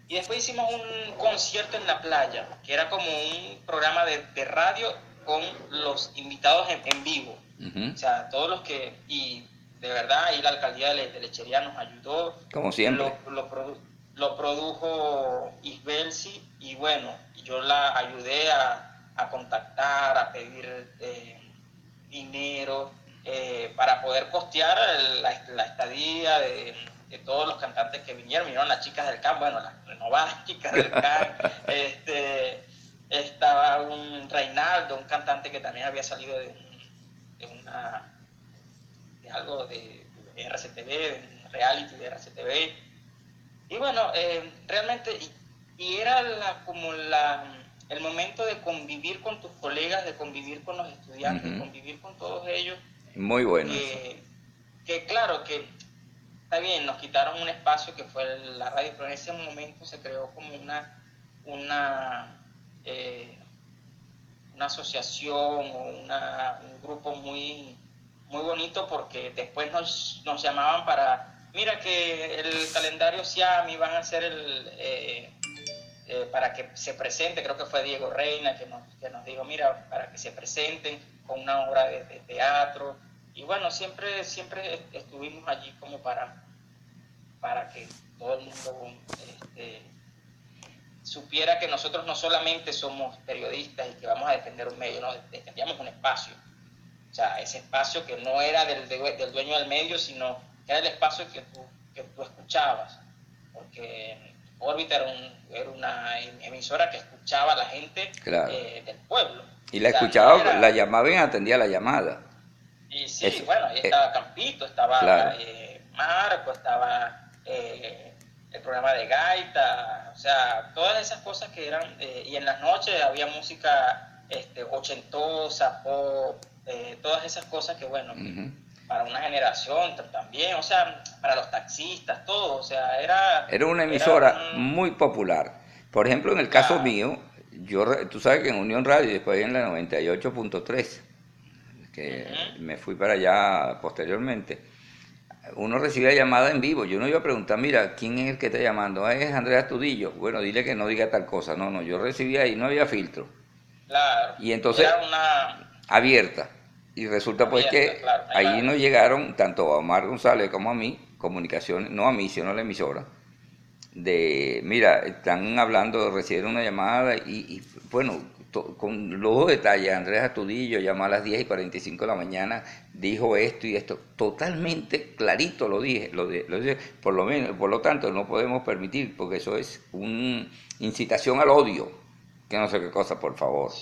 y después hicimos un concierto en la playa, que era como un programa de, de radio con los invitados en, vivo. O sea, todos los que, y de verdad ahí la alcaldía de, Lechería nos ayudó. Como siempre. Lo, lo, produjo Isbelsi y bueno, yo la ayudé a, contactar, a pedir eh, dinero eh, para poder costear la, estadía de, todos los cantantes que vinieron. Vinieron las chicas del campo, bueno, las renovadas chicas del campo. este, estaba un Reinaldo, un cantante que también había salido de, una de algo de, RCTV, de reality de RCTV. Y bueno, eh, realmente, y, era la, como la, el momento de convivir con tus colegas, de convivir con los estudiantes, de convivir con todos ellos. Muy bueno. que claro, que está bien, nos quitaron un espacio que fue la radio, pero en ese momento se creó como una, una, eh, una asociación o una, un grupo muy, muy bonito porque después nos, nos llamaban para, mira que el calendario Siami van a hacer el... Eh, eh, para que se presente, creo que fue Diego Reina que nos, que nos dijo, mira, para que se presenten con una obra de, de teatro, y bueno, siempre, siempre estuvimos allí como para, para que todo el mundo este, supiera que nosotros no solamente somos periodistas y que vamos a defender un medio, no, defendíamos un espacio. O sea, ese espacio que no era del, del dueño del medio, sino que era el espacio que tú, que tú escuchabas. Porque Órbita era, era, una emisora que escuchaba a la gente eh, del pueblo. Y la escuchaba, la llamaba y atendía la llamada. Y sí, bueno, ahí estaba Campito, estaba eh, Marco, estaba eh, el programa de Gaita, o sea, todas esas cosas que eran, eh, y en las noches había música este, ochentosa, pop, todas esas cosas que, bueno, para una generación también, o sea, para los taxistas, todo, o sea, era... Era una emisora muy popular. Por ejemplo, en el caso mío, yo, tú sabes que en Unión Radio, después en la 98.3, que me fui para allá posteriormente, uno recibía llamada en vivo. Yo no iba a preguntar, mira, ¿quién es el que está llamando? Ah, es Andrea Tudillo. Bueno, dile que no diga tal cosa. No, no, yo recibía ahí, no había filtro. Claro. Y entonces, abierta. Y resulta pues que ahí nos llegaron, tanto a Omar González como a mí, comunicaciones, no a mí, sino a la emisora, de, mira, están hablando, recibieron una llamada y, y bueno, con los detalles, Andrés Astudillo llamó a las 10 y 45 de la mañana, dijo esto y esto, totalmente clarito lo dije, lo, dije, por lo menos, por lo tanto no podemos permitir, porque eso es una incitación al odio, que no sé qué cosa, por favor.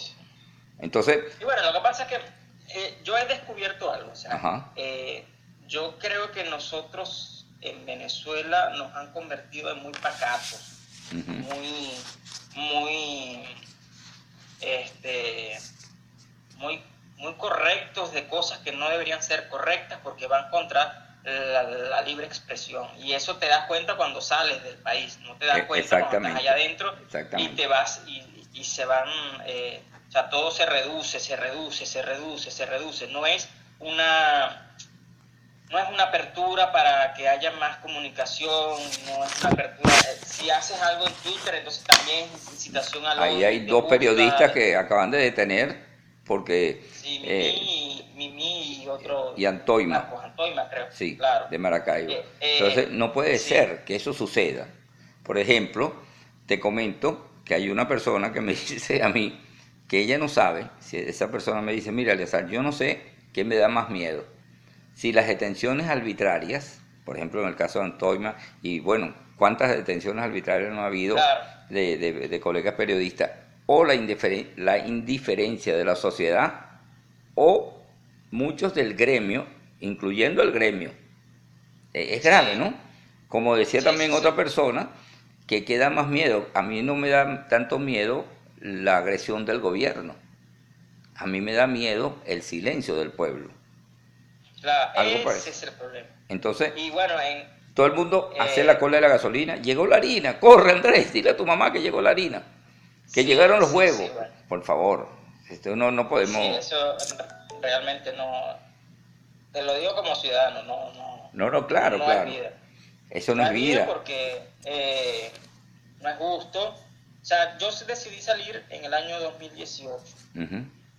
Entonces... Y bueno, lo que pasa es que eh, yo he descubierto algo, o sea, eh, yo creo que nosotros en Venezuela nos han convertido en muy pacatos, muy, muy este, muy, muy correctos de cosas que no deberían ser correctas porque van contra la, libre expresión. Y eso te das cuenta cuando sales del país, no te das e, cuenta cuando estás allá adentro y te vas y, se van, eh, o sea, todo se reduce, se reduce, se reduce, se reduce. No es una no es una apertura para que haya más comunicación, no es una apertura. Eh, si haces algo en Twitter, entonces también es incitación a Ahí hay dos periodistas que acaban de detener porque... Sí, Mimi, eh, y otro... Y Antoima. Antoima, creo. Sí, claro. de Maracaibo. Eh, entonces, no puede ser que eso suceda. Por ejemplo, te comento que hay una persona que me dice a mí que ella no sabe, si esa persona me dice, mira, Eleazar, yo no sé qué me da más miedo si las detenciones arbitrarias, por ejemplo en el caso de Antoima, y bueno, ¿cuántas detenciones arbitrarias no ha habido de, colegas periodistas? O la, la indiferencia de la sociedad, o muchos del gremio, incluyendo el gremio. E, es grave, ¿no? Como decía también otra persona, que queda más miedo. A mí no me da tanto miedo la agresión del gobierno. A mí me da miedo el silencio del pueblo ese es el problema. Entonces, y bueno, todo el mundo hace la cola de la gasolina. Llegó la harina, corre Andrés, dile a tu mamá que llegó la harina. Que llegaron los huevos. Por favor, esto no, no podemos... eso realmente no... Te lo digo como ciudadano, no... No, no, no claro, claro. Eso no, es vida. Porque eh, no es justo. O sea, yo decidí salir en el año 2018.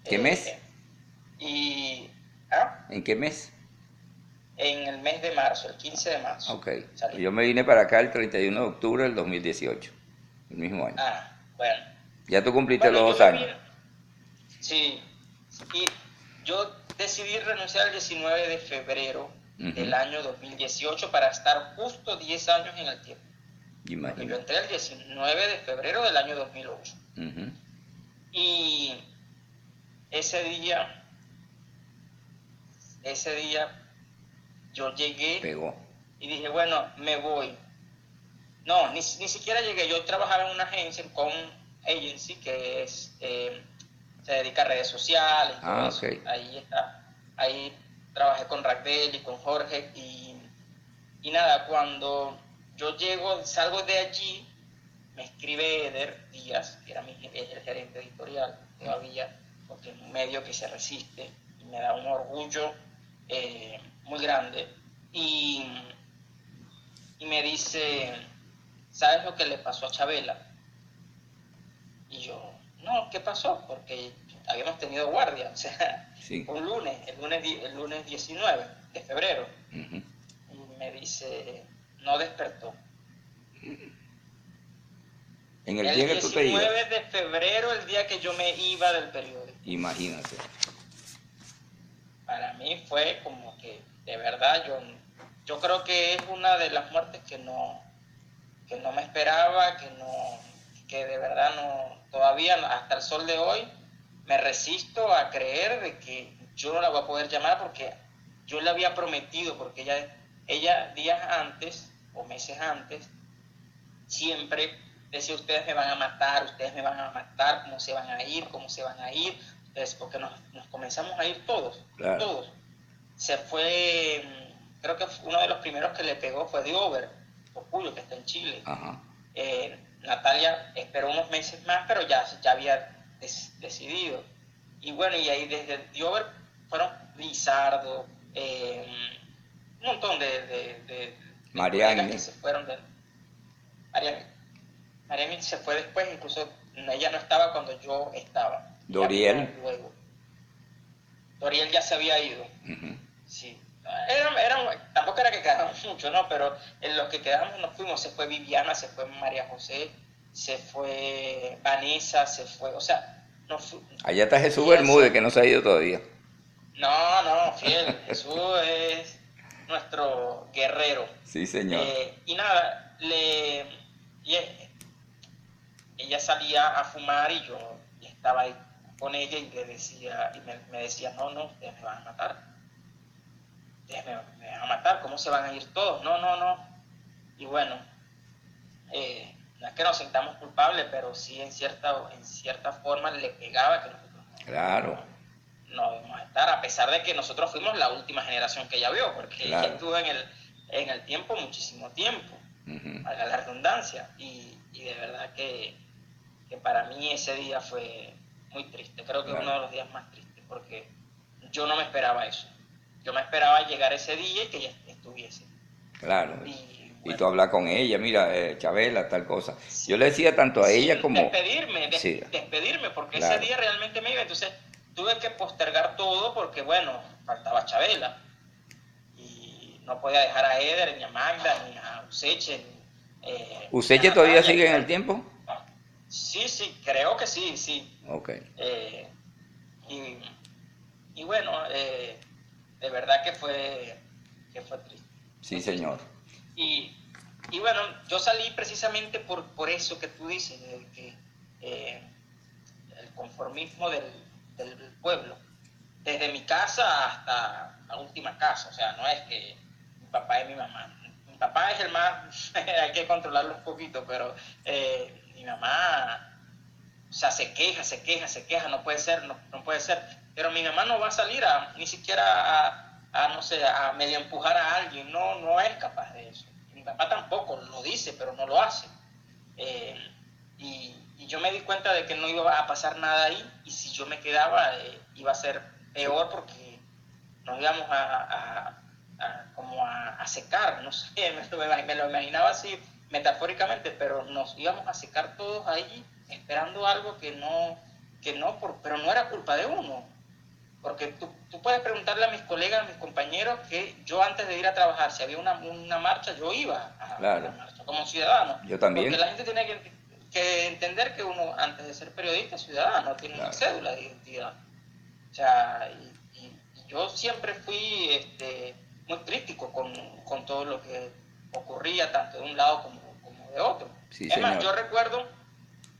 ¿Qué mes? Eh, y... ¿ah? ¿En qué mes? en el mes de marzo, el 15 de marzo. Ok. Yo me vine para acá el 31 de octubre del 2018, el mismo año. Ah, bueno. Ya tú cumpliste los dos años. Sí. Y yo decidí renunciar el 19 de febrero del año 2018 para estar justo 10 años en el tiempo. Imagínate. Yo entré el 19 de febrero del año 2008. Y ese día, ese día yo llegué y dije, bueno, me voy. No, ni, ni siquiera llegué. Yo trabajaba en una agencia con agency que es eh, se dedica a redes sociales. Ah, Ahí está. Ahí trabajé con Raquel y con Jorge y, y nada, cuando yo llego, salgo de allí, me escribe Eder Díaz, que era mi, es el gerente editorial todavía, porque es un medio que se resiste y me da un orgullo eh, muy grande. Y, y me dice, ¿sabes lo que le pasó a Chabela? Y yo, no, ¿qué pasó? Porque habíamos tenido guardia, o sea, un lunes, el lunes, el lunes 19 de febrero. Y me dice, no despertó. En el, día que tú te ibas. 19 de febrero, el día que yo me iba del periódico. Imagínate. Para mí fue como que, de verdad, yo, yo creo que es una de las muertes que no, que no me esperaba, que no, que de verdad no, todavía hasta el sol de hoy me resisto a creer de que yo no la voy a poder llamar porque yo le había prometido, porque ella, ella días antes o meses antes, siempre decía, ustedes me van a matar, ustedes me van a matar, cómo se van a ir, cómo se van a ir, entonces, porque nos, comenzamos a ir todos, todos. Se fue, creo que uno de los primeros que le pegó fue Diover, Cuyo, que está en Chile. Eh, Natalia esperó unos meses más, pero ya, ya había decidido. Y bueno, y ahí desde Diover fueron Lizardo, eh, un montón de, de, de que se fueron de Mariani. se fue después, incluso ella no estaba cuando yo estaba. Doriel. Luego. Doriel ya se había ido. Sí. Era, tampoco era que quedáramos mucho, ¿no? Pero en los que quedamos nos fuimos. Se fue Viviana, se fue María José, se fue Vanessa, se fue. O sea, no Allá está Jesús Bermúdez, que no se ha ido todavía. No, no, fiel. Jesús es nuestro guerrero. Sí, señor. Eh, y nada, le, ella salía a fumar y yo estaba ahí con ella y le decía, y me, decía, no, no, ustedes me van a matar. Ustedes me, van a matar, ¿cómo se van a ir todos? No, no, no. Y bueno, eh, no es que nos sintamos culpables, pero sí en cierta, en cierta forma le pegaba que nosotros claro. No, debemos estar, a pesar de que nosotros fuimos la última generación que ella vio, porque ella estuvo en el, en el tiempo muchísimo tiempo, a la redundancia, y, y de verdad que, que para mí ese día fue muy triste, creo que uno de los días más tristes, porque yo no me esperaba eso. Yo me esperaba llegar ese día y que ella estuviese. Claro. Y, tú hablas con ella, mira, eh, Chabela, tal cosa. Yo le decía tanto a ella como... Despedirme, despedirme, porque ese día realmente me iba. Entonces tuve que postergar todo porque, bueno, faltaba Chabela. Y no podía dejar a Eder, ni a Magda, ni a Useche. Eh, ¿Useche todavía sigue en el tiempo? Sí, sí, creo que sí, sí. Ok. Eh, y, bueno, eh, de verdad que fue, que fue triste. Sí, señor. Y, bueno, yo salí precisamente por, por eso que tú dices, de que eh, el conformismo del, del, pueblo, desde mi casa hasta la última casa, o sea, no es que mi papá y mi mamá, mi papá es el más, hay que controlarlo un poquito, pero mi mamá, o sea, se queja, se queja, se queja, no puede ser, no, no puede ser. Pero mi mamá no va a salir a, ni siquiera a, no sé, a medio empujar a alguien, no, no es capaz de eso. Mi papá tampoco lo dice, pero no lo hace. Yo me di cuenta de que no iba a pasar nada ahí y si yo me quedaba eh, iba a ser peor porque nos íbamos a, como a, secar, no sé, me lo imaginaba así metafóricamente, pero nos íbamos a secar todos ahí esperando algo que no, que no, por, pero no era culpa de uno. Porque tú, tú, puedes preguntarle a mis colegas, a mis compañeros, que yo antes de ir a trabajar, si había una, una marcha, yo iba a la marcha como ciudadano. Yo también. Porque la gente tiene que, que, entender que uno, antes de ser periodista, ciudadano, tiene una cédula de identidad. O sea, y, yo siempre fui este, muy crítico con, con todo lo que ocurría tanto de un lado como, de otro. es más, yo recuerdo,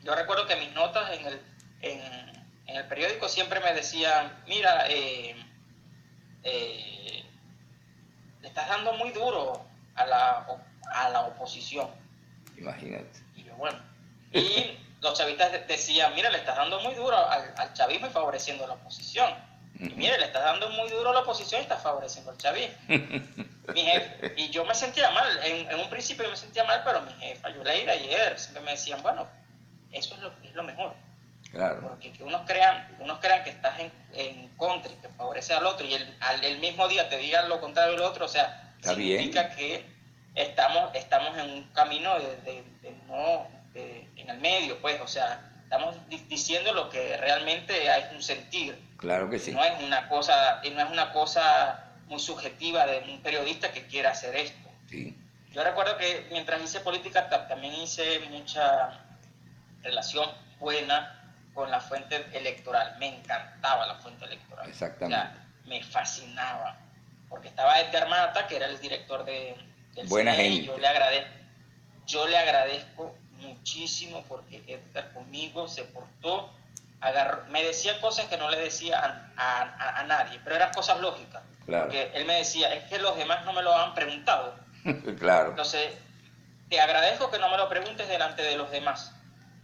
yo recuerdo que mis notas en el, en, el periódico siempre me decían, mira, eh, eh, le estás dando muy duro a la, a la oposición. Imagínate. Y bueno, y los chavistas decían, mira, le estás dando muy duro al, chavismo y favoreciendo la oposición. Y mire, le estás dando muy duro a la oposición y estás favoreciendo al chavismo. mi jefe, y yo me sentía mal, en, un principio yo me sentía mal, pero mi jefa, yo leí ayer, siempre me decían, bueno, eso es lo, es lo mejor. Claro. Porque que unos crean, unos crean que estás en, en contra y que favorece al otro y el, al, el mismo día te digan lo contrario del otro, o sea, significa que estamos, estamos en un camino de, no, en el medio, pues, o sea, estamos diciendo lo que realmente hay un sentir. Claro que sí. No es una cosa, no es una cosa muy subjetiva de un periodista que quiera hacer esto. Sí. Yo recuerdo que mientras hice política también hice mucha relación buena con la fuente electoral. Me encantaba la fuente electoral. Exactamente. me fascinaba. Porque estaba Edgar Mata, que era el director de, del Buena gente. yo le, agradezco, yo le agradezco muchísimo porque Edgar conmigo se portó, agarró, me decía cosas que no le decía a, a, nadie, pero eran cosas lógicas. Porque él me decía, es que los demás no me lo han preguntado. claro. Entonces, te agradezco que no me lo preguntes delante de los demás,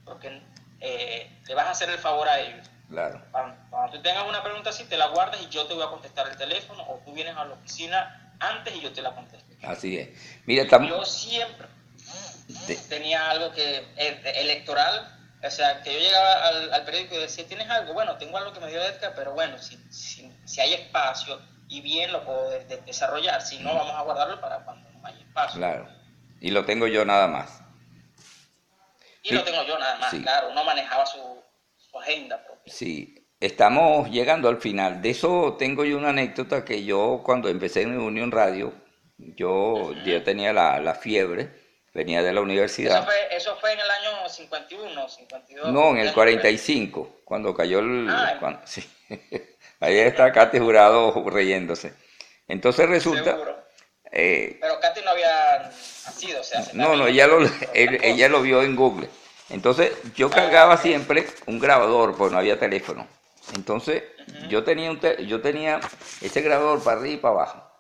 porque eh, le vas a hacer el favor a ellos. Claro. Cuando, tú tengas una pregunta así, te la guardas y yo te voy a contestar el teléfono, o tú vienes a la oficina antes y yo te la contesto. Así es. Mira, estamos... Yo siempre tenía algo que electoral, o sea, que yo llegaba al, periódico y decía, ¿tienes algo? Bueno, tengo algo que me dio Edgar, pero bueno, si, si, hay espacio y bien lo puedo desarrollar, si no, vamos a guardarlo para cuando no haya espacio. Claro. Y lo tengo yo nada más. Y lo tengo yo nada más, claro, uno manejaba su, agenda propia. Sí, estamos llegando al final. De eso tengo yo una anécdota que yo cuando empecé en Unión Radio, yo, ya tenía la, la, fiebre, venía de la universidad. Eso fue, eso fue en el año 51, 52. No, en el 45, cuando cayó el... Ah, sí. Ahí está Katy Jurado reyéndose. Entonces resulta... Eh, Pero Katy no había nacido, o sea... No, no, ella lo, ella lo vio en Google. Entonces yo cargaba siempre un grabador, porque no había teléfono. Entonces yo, tenía un yo tenía ese grabador para arriba y para abajo.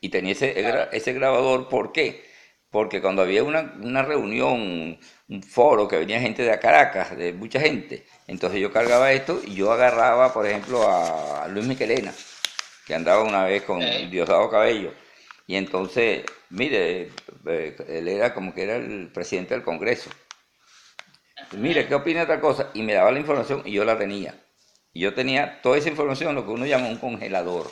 Y tenía ese, ese grabador, ¿por qué? Porque cuando había una, una reunión, un foro, que venía gente de Caracas, de mucha gente, entonces yo cargaba esto y yo agarraba, por ejemplo, a Luis Miquelena, que andaba una vez con Diosdado Cabello. Y entonces, mire, eh, él era como que era el presidente del Congreso. Mire, ¿qué opina de tal cosa? Y me daba la información y yo la tenía. Y yo tenía toda esa información, lo que uno llama un congelador.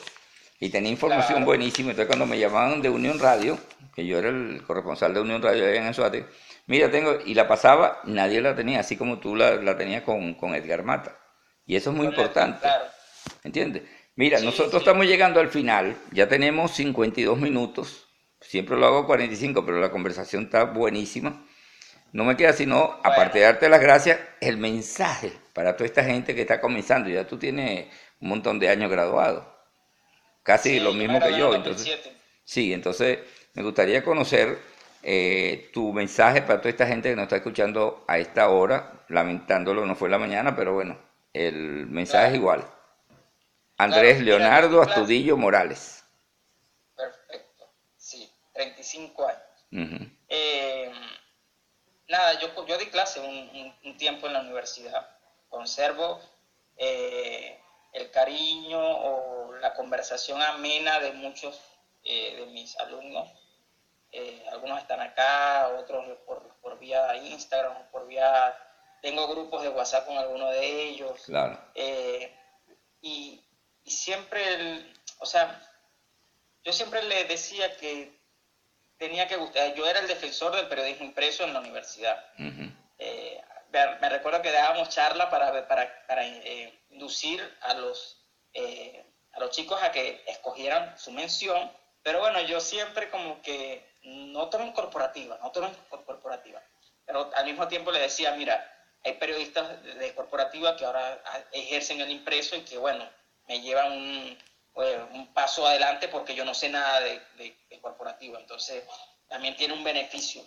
Y tenía información buenísima. Entonces, cuando me llamaban de Unión Radio, que yo era el corresponsal de Unión Radio allá en Anzuate, mira, tengo, y la pasaba, nadie la tenía, así como tú la, la tenías con, con, Edgar Mata. Y eso es muy importante. ¿Entiendes? Mira, nosotros estamos llegando al final, ya tenemos 52 minutos, siempre lo hago 45, pero la conversación está buenísima. No me queda sino, aparte de darte las gracias, el mensaje para toda esta gente que está comenzando. Ya tú tienes un montón de años graduado, casi lo mismo que yo. Entonces, sí, entonces me gustaría conocer eh, tu mensaje para toda esta gente que nos está escuchando a esta hora, lamentándolo, no fue la mañana, pero bueno, el mensaje es igual. Andrés Leonardo Astudillo Morales. Perfecto, sí, 35 años. eh, nada, yo, yo di clase un, tiempo en la universidad. Conservo eh, el cariño o la conversación amena de muchos eh, de mis alumnos. Eh, algunos están acá, otros por, por vía Instagram, por vía... Tengo grupos de WhatsApp con algunos de ellos. Claro. y, y siempre, o sea, yo siempre le decía que tenía que gustar. Yo era el defensor del periodismo impreso en la universidad. Eh, me, recuerdo que dábamos charla para, para, para eh, inducir a los, eh, a los chicos a que escogieran su mención, pero bueno, yo siempre como que no tomen corporativa, no tomen corporativa, pero al mismo tiempo le decía, mira, hay periodistas de corporativa que ahora ejercen el impreso y que bueno, me llevan un, pues, un paso adelante porque yo no sé nada de, de, corporativo, entonces también tiene un beneficio.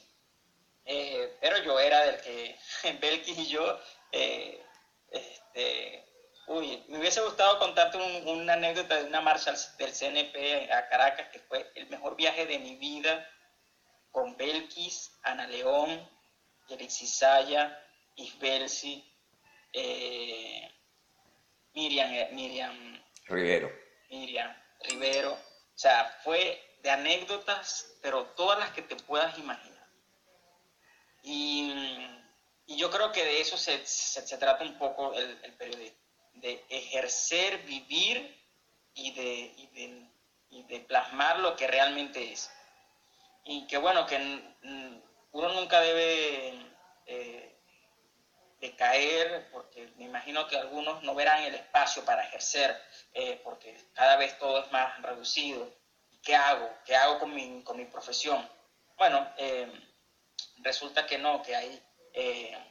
Eh, pero yo era del que Belkis y yo, eh, este, uy, me hubiese gustado contarte una anécdota de una marcha del CNP a Caracas, que fue el mejor viaje de mi vida con Belkis, Ana León, Alexis Saya, Isbelsi, eh, Miriam, eh, Miriam Rivero. Miriam Rivero. O sea, fue de anécdotas, pero todas las que te puedas imaginar. Y, yo creo que de eso se, trata un poco el, el, periodismo, de ejercer, vivir y de, de, plasmar lo que realmente es. Y que bueno, que uno nunca debe eh, de caer, porque me imagino que algunos no verán el espacio para ejercer, eh, porque cada vez todo es más reducido. ¿Qué hago? ¿Qué hago con mi, con mi profesión? Bueno, eh, resulta que no, que hay...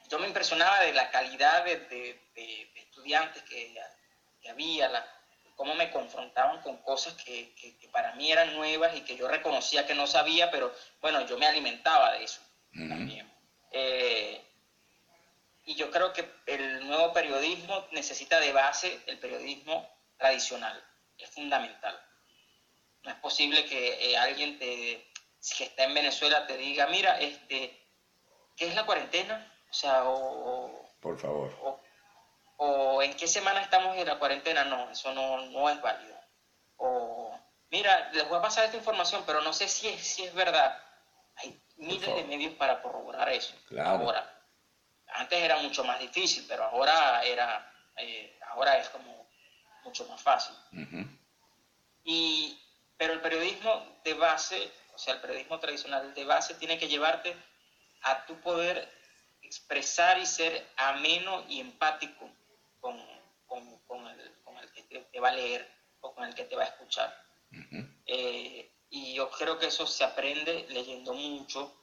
yo me impresionaba de la calidad de, de, estudiantes que, que había, la, cómo me confrontaban con cosas que, para mí eran nuevas y que yo reconocía que no sabía, pero bueno, yo me alimentaba de eso también. Eh, y yo creo que el nuevo periodismo necesita de base el periodismo tradicional, es fundamental. No es posible que eh, alguien te, que está en Venezuela te diga, mira, este, ¿qué es la cuarentena? O sea, o... Por favor o en qué semana estamos en la cuarentena, no, eso no, no es válido. O, mira, les voy a pasar esta información, pero no sé si es, si es verdad. Hay miles de medios para corroborar eso. Ahora, antes era mucho más difícil, pero ahora, era, eh, ahora es como mucho más fácil. y, pero el periodismo de base, o sea, el periodismo tradicional de base tiene que llevarte a tu poder expresar y ser ameno y empático con, con, el, con el, que te, va a leer o con el que te va a escuchar. Eh, y yo creo que eso se aprende leyendo mucho,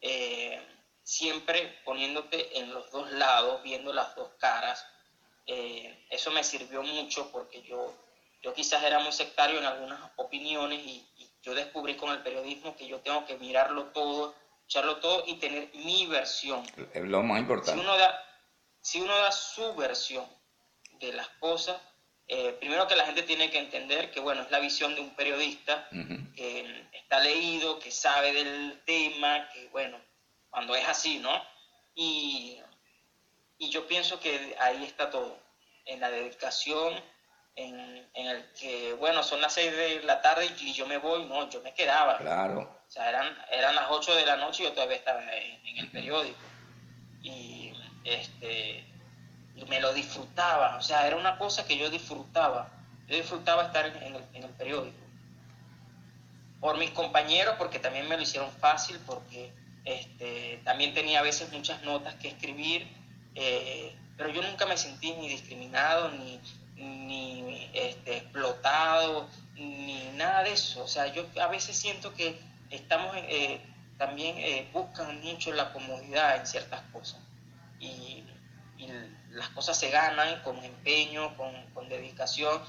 eh, siempre poniéndote en los dos lados, viendo las dos caras. Eh, eso me sirvió mucho porque yo, yo quizás era muy sectario en algunas opiniones y, yo descubrí con el periodismo que yo tengo que mirarlo todo, echarlo todo y tener mi versión. Es lo más importante. Si uno da, si uno da su versión de las cosas, eh, primero que la gente tiene que entender que, bueno, es la visión de un periodista que está leído, que sabe del tema, que, bueno, cuando es así, ¿no? Y, y yo pienso que ahí está todo, en la dedicación, en, el que, bueno, son las seis de la tarde y yo me voy, no, yo me quedaba. Claro. O sea, eran, eran las ocho de la noche y yo todavía estaba en, en el periódico. Y este, y me lo disfrutaba, o sea, era una cosa que yo disfrutaba, yo disfrutaba estar en el, en el periódico. Por mis compañeros, porque también me lo hicieron fácil, porque este, también tenía a veces muchas notas que escribir, eh, pero yo nunca me sentí ni discriminado, ni, ni este, explotado, ni nada de eso. O sea, yo a veces siento que estamos, eh, también eh, buscan mucho la comodidad en ciertas cosas y, las cosas se ganan con empeño, con, dedicación.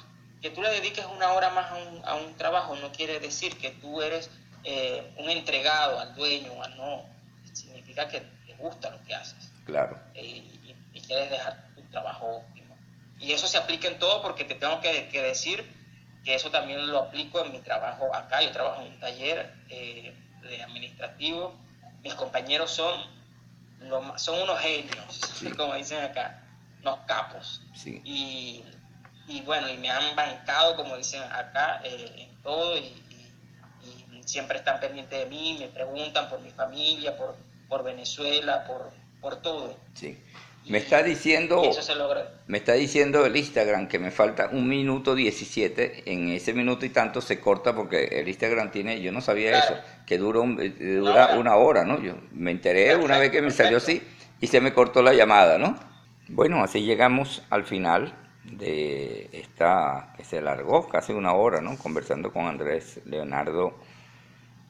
Que tú le dediques una hora más a un, trabajo no quiere decir que tú eres eh, un entregado al dueño, no. Significa que te gusta lo que haces. Claro. Eh, y, quieres dejar tu trabajo óptimo. Y eso se aplica en todo porque te tengo que, decir que eso también lo aplico en mi trabajo acá. Yo trabajo en un taller eh, de administrativo. Mis compañeros son son unos genios, como dicen acá, unos capos. Y, bueno, y me han bancado, como dicen acá, eh, en todo y, siempre están pendientes de mí, me preguntan por mi familia, por, por Venezuela, por, por todo. Sí. Me está diciendo. Me está diciendo el Instagram que me falta un minuto 17. En ese minuto y tanto se corta porque el Instagram tiene. Yo no sabía eso, que dura, eh, dura una hora, ¿no? Yo me enteré una vez que me salió así y se me cortó la llamada, ¿no? Bueno, así llegamos al final de esta. que se alargó casi una hora, ¿no? Conversando con Andrés Leonardo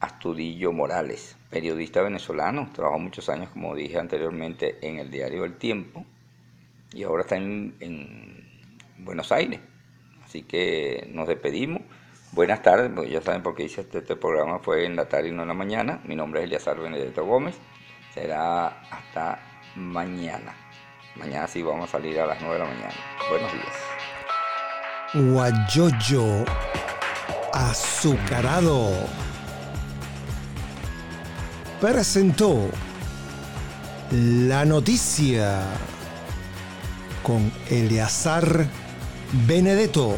Astudillo Morales, periodista venezolano, trabajó muchos años, como dije anteriormente, en el diario El Tiempo y ahora está en, Buenos Aires. Así que nos despedimos. Buenas tardes, pues ya saben por qué hice este, este, programa, fue en la tarde y no en la mañana. Mi nombre es Eliazar Benedetto Gómez. Será hasta mañana. Mañana sí vamos a salir a las 9 de la mañana. Buenos días. Guayoyo azucarado presentó La noticia con Eleazar Benedetto.